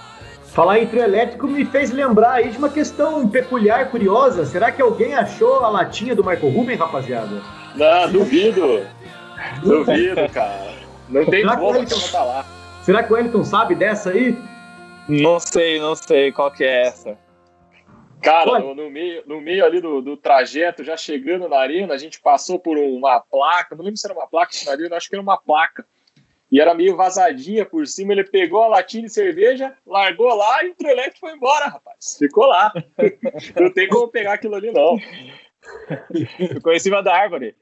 Falar em trio elétrico me fez lembrar aí de uma questão peculiar, curiosa. Será que alguém achou a latinha do Michael Rubin, rapaziada? Não, duvido. duvido, cara. Não tem Será como que tá lá. Será que o Wellington sabe dessa aí? Não sei, não sei qual que é essa. Cara, no, no, meio, no meio ali do, do trajeto, já chegando na arena, a gente passou por uma placa, não lembro se era uma placa na arena, acho que era uma placa e era meio vazadinha por cima. Ele pegou a latinha de cerveja, largou lá e o Trelec foi embora, rapaz. Ficou lá. não tem como pegar aquilo ali, não. Ficou em cima da árvore.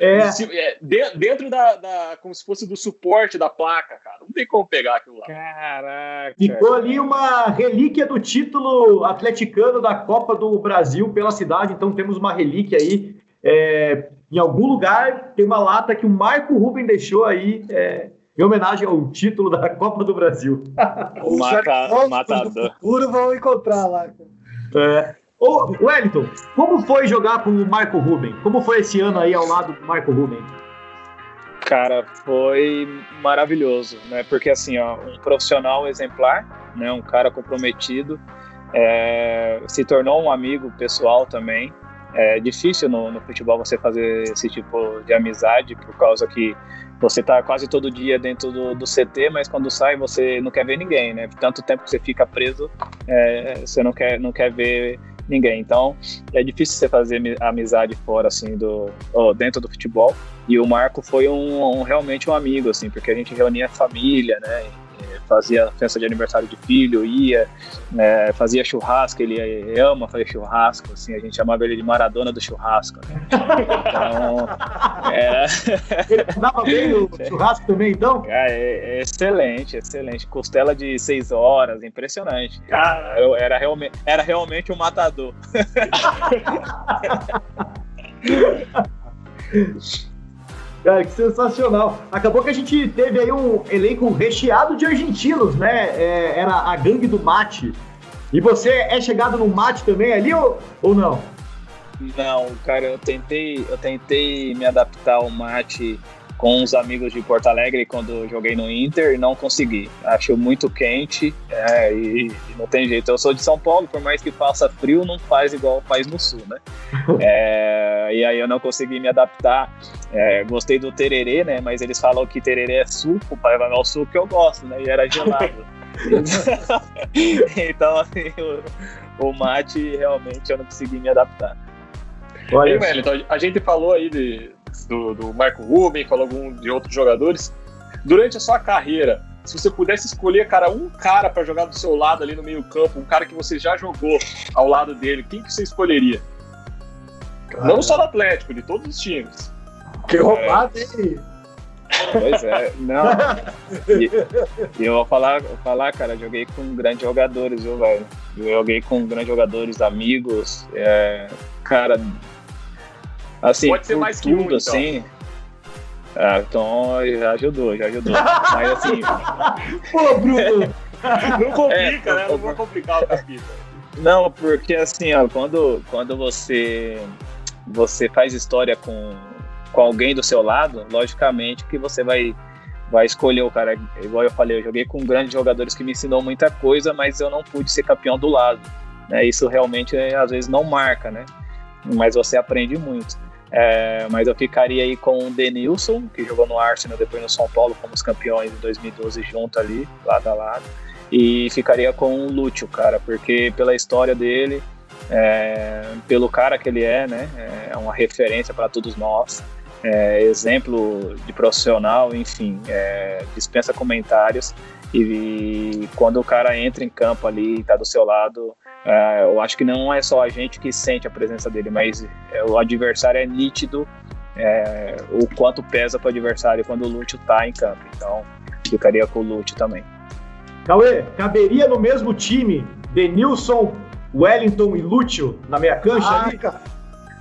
É. é dentro da, da, Como se fosse do suporte da placa, cara. Não tem como pegar aquilo lá. Caraca. Ficou ali uma relíquia do título atleticano da Copa do Brasil pela cidade. Então temos uma relíquia aí. É, em algum lugar tem uma lata que o Marco Ruben deixou aí. É, em homenagem ao título da Copa do Brasil. o mata, matador. Futuro vão encontrar lá. É. Ô, Wellington, como foi jogar com o Marco Ruben? Como foi esse ano aí ao lado do Marco Ruben? Cara, foi maravilhoso, né? Porque assim, ó, um profissional exemplar, né? Um cara comprometido, é, se tornou um amigo pessoal também. É difícil no, no futebol você fazer esse tipo de amizade por causa que você tá quase todo dia dentro do, do, CT, mas quando sai você não quer ver ninguém, né? Tanto tempo que você fica preso, é, você não quer, não quer ver ninguém. Então é difícil você fazer amizade fora assim do oh, dentro do futebol. E o Marco foi um, um, realmente um amigo assim, porque a gente reunia família, né? Fazia festa de aniversário de filho, ia, né, fazia churrasco, ele ama fazer churrasco, assim, a gente chamava ele de Maradona do churrasco. Né? Então, é... Ele dava bem o churrasco também, então? É, é, excelente, excelente. Costela de seis horas, impressionante. Cara, era, realmente, era realmente um matador. Cara, que sensacional. Acabou que a gente teve aí um elenco recheado de argentinos, né? É, era a gangue do mate. E você é chegado no mate também ali ou, ou não? Não, cara, eu tentei, eu tentei me adaptar ao mate com uns amigos de Porto Alegre quando joguei no Inter e não consegui. Acho muito quente é, e, e, não tem jeito. Eu sou de São Paulo, por mais que faça frio, não faz igual faz no sul, né? É, e aí eu não consegui me adaptar. É, gostei do tererê, né? Mas eles falam que tererê é suco, pai vai o suco que eu gosto, né? E era gelado. então, assim, o, o mate realmente eu não consegui me adaptar. Olha, aí, então, a gente falou aí de, do, do Marco Ruben, falou algum de outros jogadores. Durante a sua carreira, se você pudesse escolher, cara, um cara para jogar do seu lado ali no meio-campo, um cara que você já jogou ao lado dele, quem que você escolheria? Cara. Não só do Atlético, de todos os times. Que roubado, hein? Pois é, não. E, e, eu vou falar, vou falar, cara, joguei com grandes jogadores, viu, velho? Eu joguei com grandes jogadores, amigos. É, cara, Assim, Pode ser mais tudo, que um, então. assim. Ah, então já ajudou, já ajudou. Mas assim. Pô, Bruno! não complica, é, né? Não vou complicar o capítulo. Não, porque assim, ó, quando, quando você, você faz história com, com alguém do seu lado, logicamente que você vai, vai escolher o cara. Igual eu falei, eu joguei com grandes jogadores que me ensinou muita coisa, mas eu não pude ser campeão do lado. Né? Isso realmente às vezes não marca, né? Mas você aprende muito. É, mas eu ficaria aí com o Denilson, que jogou no Arsenal, depois no São Paulo, como os campeões em 2012 junto ali, lado a lado. E ficaria com o Lúcio, cara, porque pela história dele, é, pelo cara que ele é, né, é uma referência para todos nós, é, exemplo de profissional, enfim, é, dispensa comentários. E quando o cara entra em campo ali, está do seu lado, é, eu acho que não é só a gente que sente a presença dele, mas é, o adversário é nítido é, o quanto pesa para o adversário quando o Lúcio está em campo. Então, ficaria com o Lúcio também. Cauê, caberia no mesmo time Denilson, Wellington e Lúcio na meia cancha ah, ali? Cara,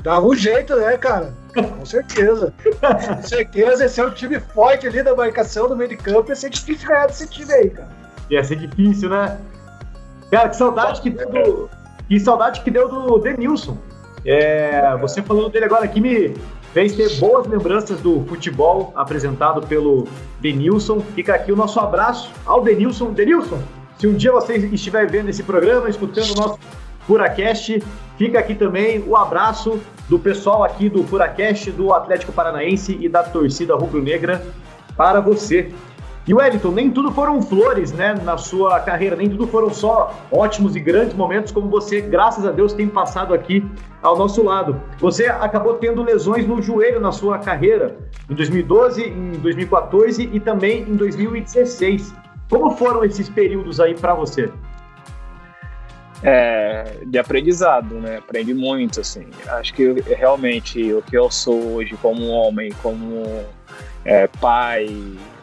dava um jeito, né, cara? Com certeza. Com certeza, esse é um time forte ali da marcação do meio de campo. Ia ser difícil ganhar desse time aí, cara. Ia ser difícil, né? Cara, que saudade que deu do, que saudade que deu do Denilson. É, você falando dele agora aqui me fez ter boas lembranças do futebol apresentado pelo Denilson. Fica aqui o nosso abraço ao Denilson. Denilson, se um dia você estiver vendo esse programa, escutando o nosso Furacast, fica aqui também o abraço do pessoal aqui do Furacast, do Atlético Paranaense e da torcida rubro-negra para você. E Wellington, nem tudo foram flores, né, na sua carreira, nem tudo foram só ótimos e grandes momentos como você, graças a Deus, tem passado aqui ao nosso lado. Você acabou tendo lesões no joelho na sua carreira, em 2012, em 2014 e também em 2016. Como foram esses períodos aí para você? É, de aprendizado, né? Aprendi muito, assim. Acho que realmente o que eu sou hoje como homem, como é, pai,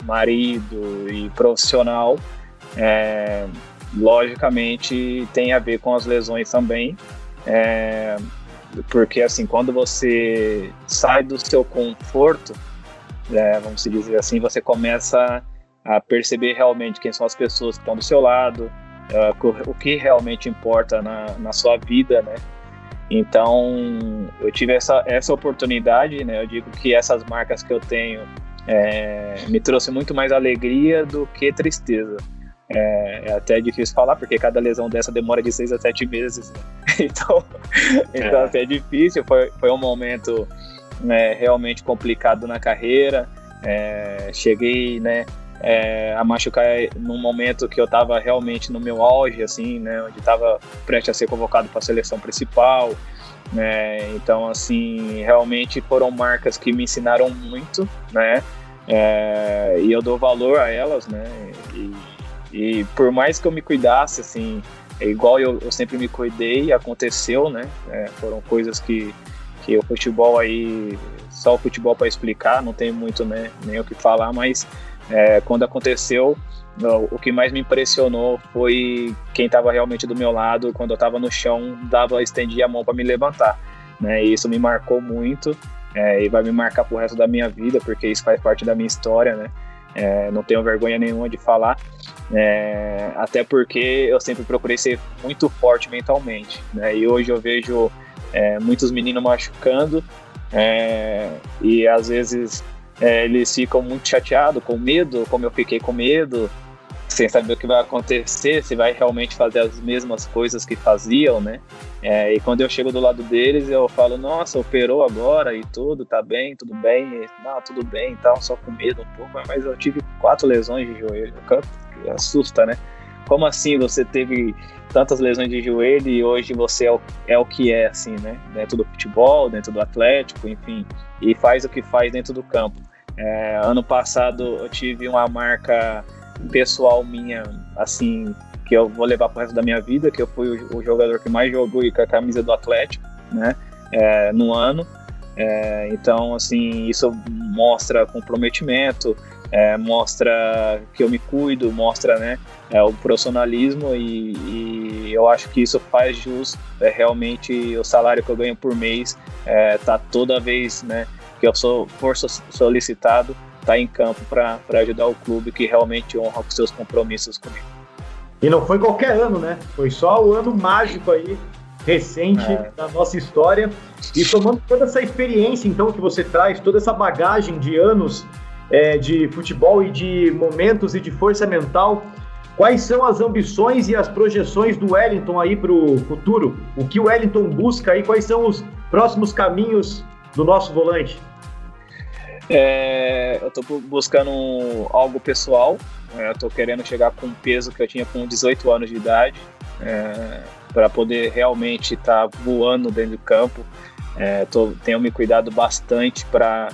marido e profissional, é, logicamente tem a ver com as lesões também, é, porque assim quando você sai do seu conforto, é, vamos dizer assim, você começa a perceber realmente quem são as pessoas que estão do seu lado, uh, o que realmente importa na, na sua vida, né? Então, eu tive essa, essa oportunidade, né? Eu digo que essas marcas que eu tenho é, me trouxe muito mais alegria do que tristeza. É, é, até difícil falar, porque cada lesão dessa demora de seis a sete meses. Então, então é. até é difícil. Foi, foi um momento né, realmente complicado na carreira. É, cheguei né, é, a machucar num momento que eu estava realmente no meu auge, assim, né, onde estava prestes a ser convocado para a seleção principal. Né? Então, assim, realmente foram marcas que me ensinaram muito, né? É, e eu dou valor a elas, né? E, e, por mais que eu me cuidasse, assim, é igual eu, eu sempre me cuidei, aconteceu, né? É, foram coisas que, que o futebol aí, só o futebol para explicar, não tem muito né, nem o que falar, mas é, quando aconteceu, o que mais me impressionou foi quem estava realmente do meu lado, quando eu estava no chão, dava, estendia a mão para me levantar. Né? E isso me marcou muito é, e vai me marcar pro resto da minha vida, porque isso faz parte da minha história, né? É, não tenho vergonha nenhuma de falar, é, até porque eu sempre procurei ser muito forte mentalmente, né? E hoje eu vejo é, muitos meninos machucando é, e às vezes é, eles ficam muito chateados, com medo, como eu fiquei com medo, sem saber o que vai acontecer, se vai realmente fazer as mesmas coisas que faziam, né? É, e quando eu chego do lado deles, eu falo, nossa, operou agora e tudo, tá bem, tudo bem, e, não, tudo bem e tal, só com medo um pouco, mas eu tive quatro lesões de joelho, assusta, né? Como assim você teve tantas lesões de joelho e hoje você é o, é o que é, assim, né? Dentro do futebol, dentro do Atlético, enfim, e faz o que faz dentro do campo. É, ano passado eu tive uma marca pessoal minha, assim, que eu vou levar pro resto da minha vida, que eu fui o, jogador que mais jogou com a camisa do Atlético, né, é, no ano. É, então, assim, isso mostra comprometimento, é, mostra que eu me cuido, mostra né, é, o profissionalismo e, e, eu acho que isso faz jus é, realmente o salário que eu ganho por mês é, tá toda vez né, que eu sou for solicitado tá em campo para ajudar o clube que realmente honra os seus compromissos comigo. E não foi qualquer ano, né? Foi só o ano mágico aí, recente é. da nossa história. E tomando toda essa experiência, então, que você traz, toda essa bagagem de anos é, de futebol e de momentos e de força mental, quais são as ambições e as projeções do Wellington aí para o futuro? O que o Wellington busca aí? Quais são os próximos caminhos do nosso volante? É, eu estou buscando algo pessoal. É, eu estou querendo chegar com o peso que eu tinha com 18 anos de idade, é, para poder realmente estar tá voando dentro do campo. É, tô, tenho me cuidado bastante para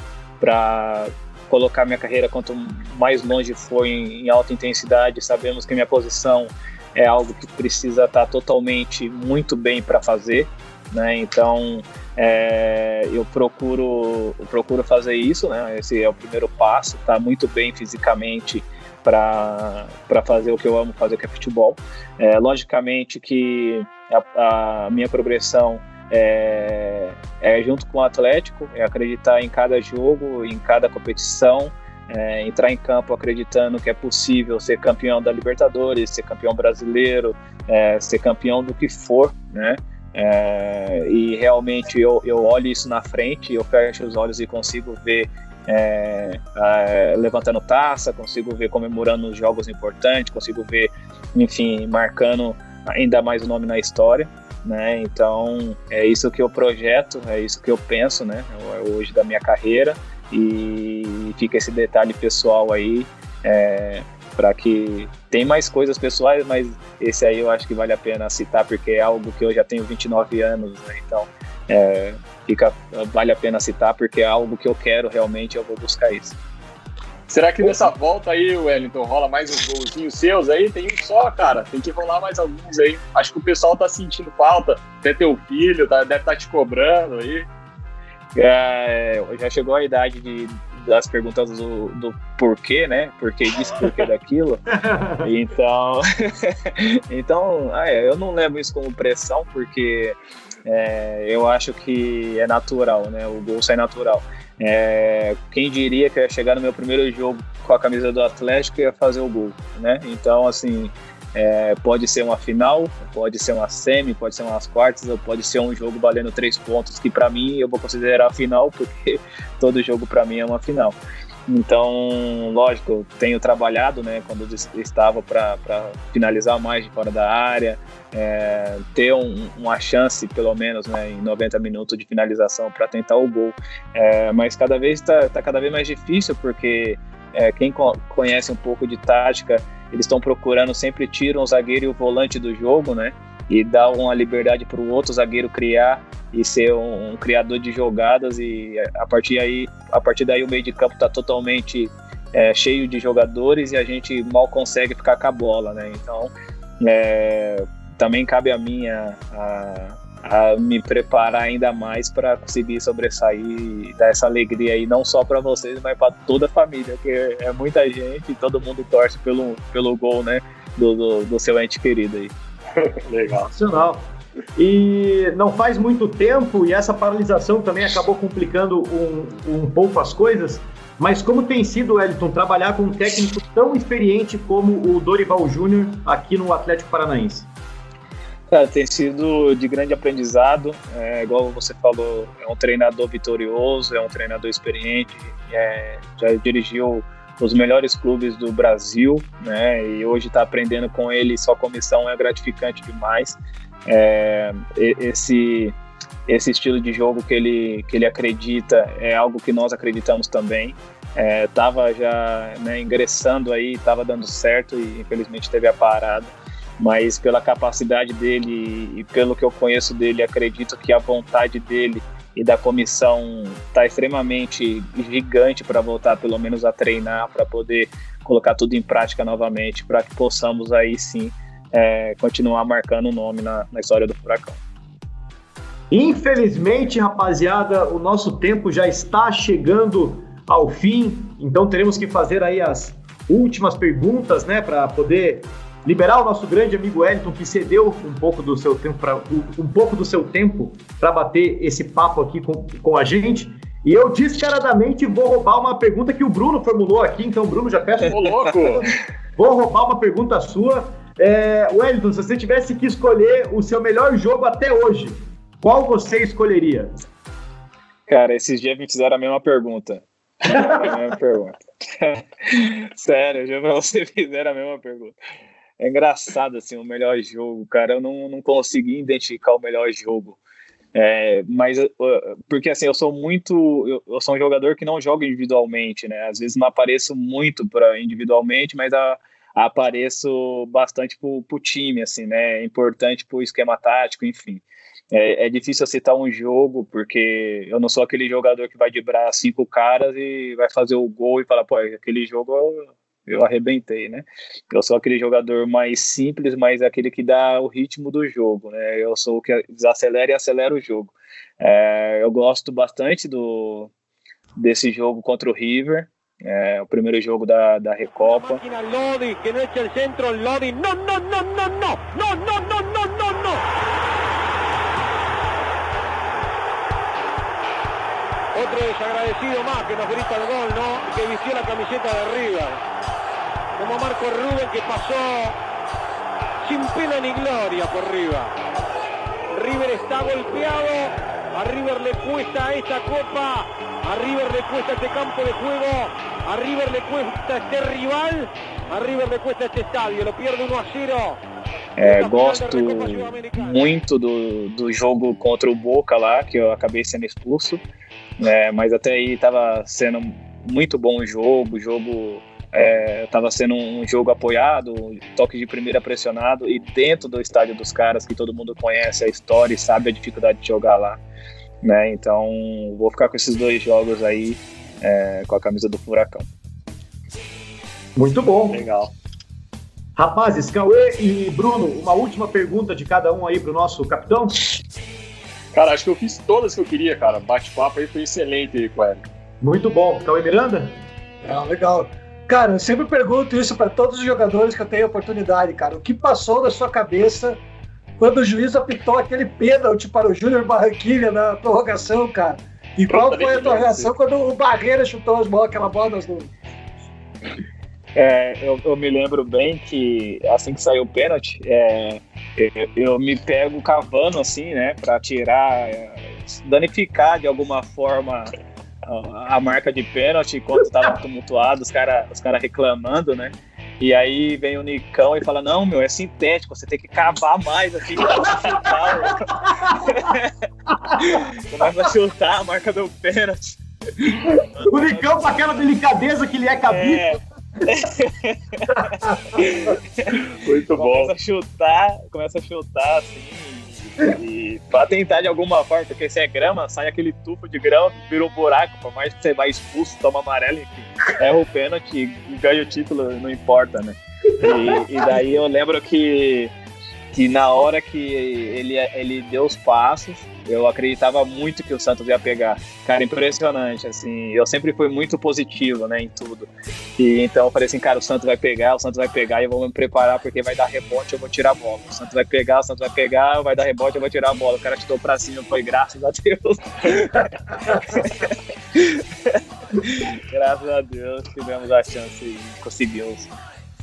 colocar minha carreira quanto mais longe for em, em alta intensidade. Sabemos que minha posição é algo que precisa estar totalmente muito bem para fazer, né? Então é, eu procuro eu procuro fazer isso, né? Esse é o primeiro passo, tá muito bem fisicamente para fazer o que eu amo fazer, que é futebol. É, logicamente que a, a minha progressão é, é, junto com o Atlético, é acreditar em cada jogo, em cada competição, é, entrar em campo acreditando que é possível ser campeão da Libertadores, ser campeão brasileiro, é, ser campeão do que for, né? É, e realmente eu, eu olho isso na frente, eu fecho os olhos e consigo ver é, é, levantando taça, consigo ver comemorando os jogos importantes, consigo ver, enfim, marcando ainda mais o nome na história. Né? Então é isso que eu projeto, é isso que eu penso, né? Hoje da minha carreira e fica esse detalhe pessoal aí é, para que tem mais coisas pessoais, mas esse aí eu acho que vale a pena citar porque é algo que eu já tenho 29 anos, né? então é, fica vale a pena citar porque é algo que eu quero realmente, eu vou buscar isso. Será que nessa volta aí, Wellington, rola mais uns golzinhos seus aí? Tem um só, cara. Tem que rolar mais alguns aí. Acho que o pessoal tá sentindo falta. Até teu filho tá, deve estar tá te cobrando aí. É, já chegou a idade de, das perguntas do, do porquê, né? Porquê disso, porquê daquilo. Então, então é, eu não levo isso como pressão, porque é, eu acho que é natural, né? O gol sai natural. É, quem diria que eu ia chegar no meu primeiro jogo com a camisa do Atlético e ia fazer o gol, né? Então, assim, é, pode ser uma final, pode ser uma semi, pode ser umas quartas, ou pode ser um jogo valendo três pontos, que para mim eu vou considerar final, porque todo jogo para mim é uma final. Então, lógico, tenho trabalhado, né, quando estava para finalizar mais de fora da área, é, ter um, uma chance, pelo menos, né, em 90 minutos de finalização para tentar o gol. É, mas cada vez está tá cada vez mais difícil, porque é, quem co conhece um pouco de tática, eles estão procurando sempre tirar o zagueiro e o volante do jogo, né? E dar uma liberdade para o outro zagueiro criar e ser um, um, criador de jogadas e a partir aí, a partir daí o meio de campo está totalmente é, cheio de jogadores e a gente mal consegue ficar com a bola, né? Então é, também cabe a mim a, a, me preparar ainda mais para conseguir sobressair e dar essa alegria aí não só para vocês, mas para toda a família, porque é muita gente e todo mundo torce pelo, pelo gol, né? Do, do, do seu ente querido aí. Legal. Nacional. E não faz muito tempo, e essa paralisação também acabou complicando um, um pouco as coisas, mas como tem sido, Wellington, trabalhar com um técnico tão experiente como o Dorival Júnior aqui no Atlético Paranaense? Cara, tem sido de grande aprendizado, é, igual você falou, é um treinador vitorioso, é um treinador experiente, é, já dirigiu os melhores clubes do Brasil, né? E hoje está aprendendo com ele só comissão é gratificante demais é, esse esse estilo de jogo que ele que ele acredita é algo que nós acreditamos também estava é, já né, ingressando aí estava dando certo e infelizmente teve a parada mas pela capacidade dele e pelo que eu conheço dele acredito que a vontade dele e da comissão está extremamente gigante para voltar pelo menos a treinar para poder colocar tudo em prática novamente para que possamos aí sim é, continuar marcando o nome na, na história do Furacão. Infelizmente, rapaziada, o nosso tempo já está chegando ao fim, então teremos que fazer aí as últimas perguntas, né, para poder liberar o nosso grande amigo Wellington que cedeu um pouco do seu tempo para um pouco do seu tempo para bater esse papo aqui com, com a gente. E eu descaradamente vou roubar uma pergunta que o Bruno formulou aqui, então Bruno já peço. Ô, louco! Vou roubar uma pergunta sua. É, Wellington, se você tivesse que escolher o seu melhor jogo até hoje, qual você escolheria? Cara, esses dias me fizeram a mesma pergunta. a mesma pergunta. Sério, já você fizeram a mesma pergunta. É engraçado, assim, o melhor jogo, cara. Eu não, não consegui identificar o melhor jogo. É, mas porque assim eu sou muito eu, eu, sou um jogador que não joga individualmente né às vezes não apareço muito para individualmente mas a, apareço bastante pro, pro time, assim, né? É importante pro esquema tático, enfim. é, é, difícil citar um jogo, porque eu não sou aquele jogador que vai dibrar cinco caras e vai fazer o gol e falar, pô, aquele jogo eu, arrebentei, né? Eu sou aquele jogador mais simples, mas aquele que dá o ritmo do jogo, né? Eu sou o que desacelera e acelera o jogo. É, eu gosto bastante do, desse jogo contra o River, é, o primeiro jogo da, da Recopa. Lodi, não no, no, no, no, no, no, no, no, no. Otro desagradecido más que nos grita el gol, ¿no? Que vistió la camiseta de River. Como Marco Rubén que pasó sin pena ni gloria por River. River está golpeado, a River le cuesta esta copa, a River le cuesta este campo de juego, a River le cuesta este rival, a River le cuesta este estadio, lo pierde 1 a 0. É, gosto muito do, do jogo contra o Boca lá, que eu acabei sendo expulso, é, mas até aí estava sendo muito bom o jogo, jogo estava é, sendo um jogo apoiado, toque de primeira pressionado e dentro do estádio dos caras que todo mundo conhece a história e sabe a dificuldade de jogar lá né? Então vou ficar com esses dois jogos aí é, com a camisa do Furacão. Muito bom. Legal. Rapazes, Cauê e Bruno, uma última pergunta de cada um aí para o nosso capitão. Cara, acho que eu fiz todas que eu queria, cara. Bate-papo aí foi excelente aí com ele. Muito bom. Cauê Miranda? É, legal. Cara, eu sempre pergunto isso para todos os jogadores que eu tenho oportunidade, cara. O que passou na sua cabeça quando o juiz apitou aquele pênalti para o Júnior Barranquilha na prorrogação, cara. E qual foi a tua reação quando o Barreira chutou as bolas, aquela bola nas nuvens? É, eu, eu, me lembro bem que assim que saiu o pênalti, é, eu, eu, me pego cavando assim, né, para tirar, é, danificar de alguma forma a, marca de pênalti enquanto estava tumultuado, os caras os cara reclamando, né? E aí vem o Nicão e fala: Não, meu, é sintético, você tem que cavar mais assim pra chutar. Começa a chutar a marca do pênalti. O Nicão com aquela delicadeza que ele é cabido. É. Muito bom. Começa a chutar, começa a chutar assim e pra tentar de alguma forma, porque se é grama, sai aquele tufo de grama, vira um buraco, por mais que você vá expulso, toma amarelo, enfim, erra o pênalti ganha o título, não importa, né? E, e daí eu lembro que que na hora que ele, ele deu os passos, eu acreditava muito que o Santos ia pegar. Cara, impressionante, assim, eu sempre fui muito positivo, né, em tudo. E então eu falei assim, cara, o Santos vai pegar, o Santos vai pegar e eu vou me preparar porque vai dar rebote, eu vou tirar a bola. O Santos vai pegar, o Santos vai pegar, vai dar rebote, eu vou tirar a bola. O cara tirou pra cima, foi graças a Deus. graças a Deus tivemos a chance e conseguimos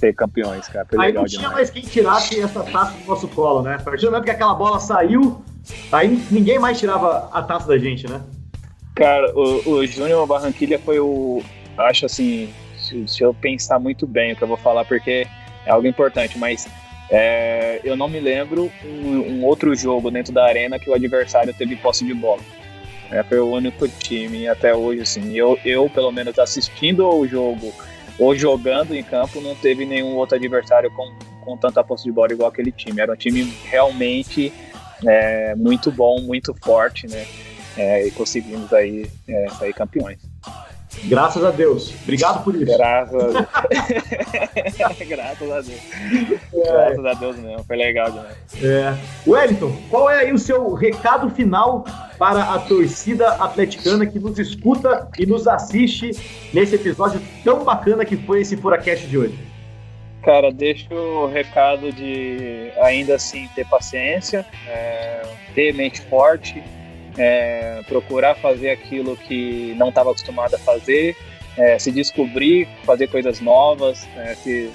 ser campeões, cara. Foi aí não tinha demais. mais quem tirasse essa taça do nosso colo, né? A partir do momento que aquela bola saiu, aí ninguém mais tirava a taça da gente, né? Cara, o, o Júnior Barranquilha foi o. Acho assim, se, se, eu pensar muito bem o que eu vou falar, porque é algo importante, mas é, eu não me lembro um, um, outro jogo dentro da arena que o adversário teve posse de bola. É, foi o único time até hoje, assim. Eu, eu, pelo menos, assistindo o jogo ou jogando em campo, não teve nenhum outro adversário com, com tanta posse de bola igual aquele time. Era um time realmente é, muito bom, muito forte, né? É, e conseguimos aí é, sair campeões. Graças a Deus. Obrigado por isso. Graças a Deus. Graças a Deus. É. Graças a Deus mesmo. Foi legal demais. É. Wellington, qual é aí o seu recado final para a torcida atleticana que nos escuta e nos assiste nesse episódio tão bacana que foi esse Furacast de hoje? Cara, deixo o recado de ainda assim ter paciência, é, ter mente forte, é, procurar fazer aquilo que não estava acostumado a fazer, é, se descobrir, fazer coisas novas, é, se,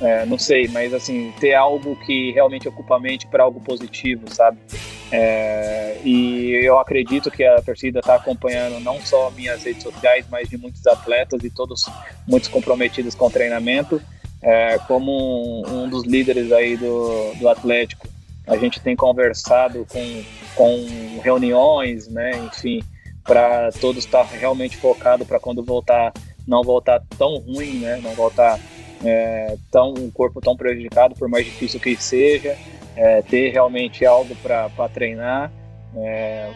é, não sei, mas assim, ter algo que realmente ocupa a mente para algo positivo, sabe? É, e eu acredito que a torcida está acompanhando não só minhas redes sociais, mas de muitos atletas e todos muitos comprometidos com o treinamento. É, como um, um, dos líderes aí do, do Atlético, a gente tem conversado com, com reuniões, né, enfim, para todos estar realmente focado para quando voltar não voltar tão ruim, né, não voltar é, tão um corpo tão prejudicado, por mais difícil que seja, é, ter realmente algo para treinar É,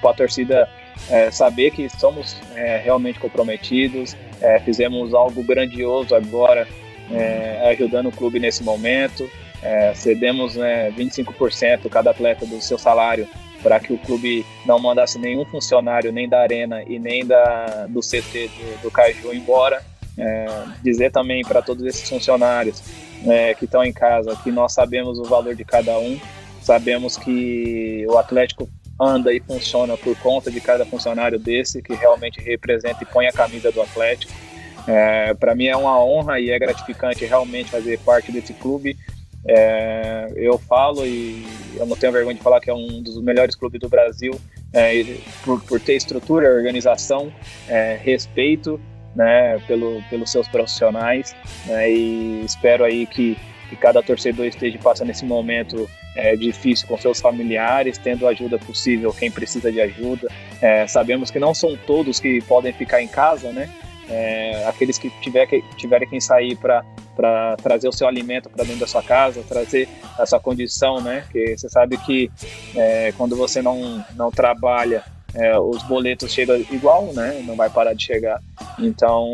para a torcida é, saber que somos é, realmente comprometidos, é, fizemos algo grandioso agora, é, ajudando o clube nesse momento, é, cedemos né, 25% cada atleta do seu salário para que o clube não mandasse nenhum funcionário nem da Arena e nem da, do CT do, do Caju embora. É, dizer também para todos esses funcionários é, que estão em casa que nós sabemos o valor de cada um, sabemos que o Atlético anda e funciona por conta de cada funcionário desse que realmente representa e põe a camisa do Atlético. É, para mim é uma honra e é gratificante realmente fazer parte desse clube. É, eu falo e eu não tenho vergonha de falar que é um dos melhores clubes do Brasil é, por, por, ter estrutura, organização, é, respeito né, pelo, pelos seus profissionais né, e espero aí que, que cada torcedor esteja passando esse momento é, difícil com seus familiares, tendo ajuda possível quem precisa de ajuda. É, sabemos que não são todos que podem ficar em casa, né? É, aqueles que, tiver que tiverem que sair para para trazer o seu alimento para dentro da sua casa, trazer a sua condição, né? Que você sabe que é, quando você não, não trabalha é, os boletos chegam igual, né? Não vai parar de chegar. Então,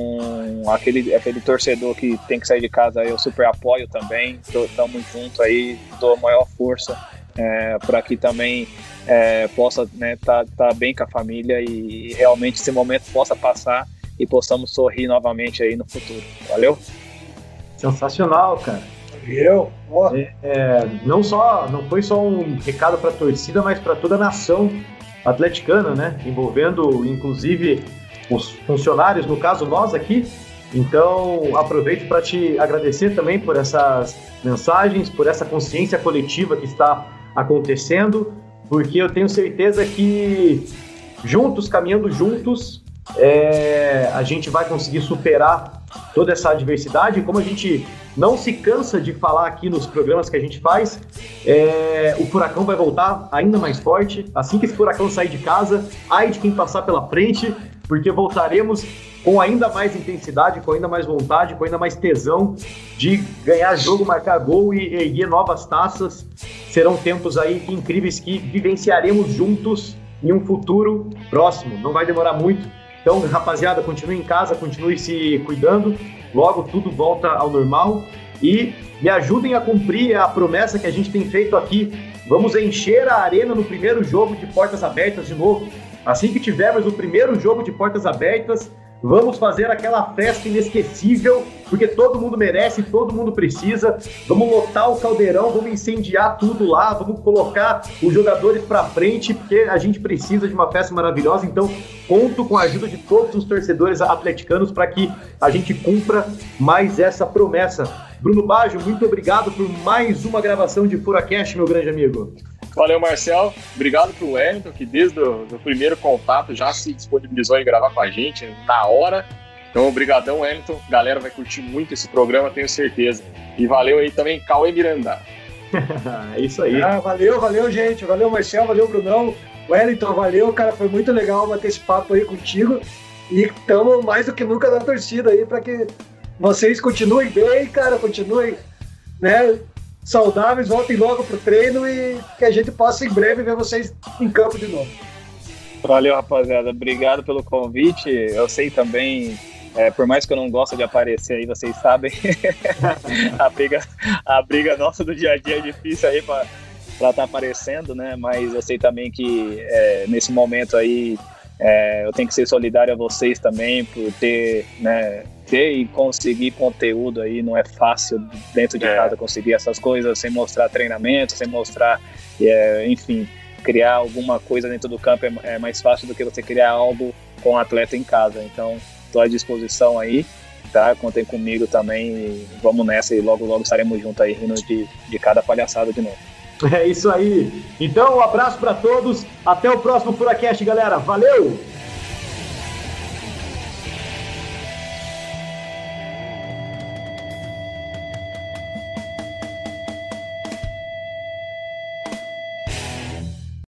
aquele, aquele torcedor que tem que sair de casa, eu super apoio também. Estamos juntos aí, dou a maior força é, para que também é, possa estar né, tá, tá bem com a família e realmente esse momento possa passar e possamos sorrir novamente aí no futuro. Valeu? Sensacional, cara. Eu? Oh. É, é, não só não foi só um recado para a torcida, mas para toda a nação atleticana, né? Envolvendo inclusive os funcionários, no caso nós aqui. Então, aproveito para te agradecer também por essas mensagens, por essa consciência coletiva que está acontecendo, porque eu tenho certeza que juntos, caminhando juntos, é, a gente vai conseguir superar toda essa adversidade. Como a gente não se cansa de falar aqui nos programas que a gente faz, é, o furacão vai voltar ainda mais forte. Assim que esse furacão sair de casa, ai de quem passar pela frente, porque voltaremos com ainda mais intensidade, com ainda mais vontade, com ainda mais tesão de ganhar jogo, marcar gol e erguer novas taças. Serão tempos aí incríveis que vivenciaremos juntos em um futuro próximo. Não vai demorar muito então, rapaziada, continue em casa, continue se cuidando. Logo tudo volta ao normal e me ajudem a cumprir a promessa que a gente tem feito aqui. Vamos encher a arena no primeiro jogo de portas abertas de novo. Assim que tivermos o primeiro jogo de portas abertas, Vamos fazer aquela festa inesquecível, porque todo mundo merece, todo mundo precisa. Vamos lotar o caldeirão, vamos incendiar tudo lá, vamos colocar os jogadores para frente, porque a gente precisa de uma festa maravilhosa. Então, conto com a ajuda de todos os torcedores atleticanos para que a gente cumpra mais essa promessa. Bruno Baggio, muito obrigado por mais uma gravação de Furacast, meu grande amigo. Valeu, Marcel. Obrigado pro Wellington, que desde o do primeiro contato já se disponibilizou em gravar com a gente na hora. Então, obrigadão, Wellington. Galera vai curtir muito esse programa, tenho certeza. E valeu aí também, Cauê Miranda. é isso aí. Ah, valeu, valeu, gente. Valeu, Marcel. Valeu, Brunão. Wellington, valeu, cara. Foi muito legal bater esse papo aí contigo. E estamos mais do que nunca na torcida aí para que vocês continuem bem, cara. Continuem né, saudáveis, voltem logo pro treino e que a gente possa em breve ver vocês em campo de novo. Valeu, rapaziada. Obrigado pelo convite. Eu sei também, é, por mais que eu não goste de aparecer aí, vocês sabem, a, briga, a briga nossa do dia a dia é difícil aí para estar tá aparecendo, né? Mas eu sei também que é, nesse momento aí é, eu tenho que ser solidário a vocês também por ter, né, ter e conseguir conteúdo aí. Não é fácil dentro de é. casa conseguir essas coisas sem mostrar treinamento, sem mostrar, é, enfim, criar alguma coisa dentro do campo é, é, mais fácil do que você criar algo com o um atleta em casa. Então, estou à disposição aí, tá? Contem comigo também. vamos nessa e logo, logo estaremos juntos aí rindo de, de cada palhaçada de novo. É isso aí. Então, um abraço para todos. Até o próximo Furacast, galera. Valeu!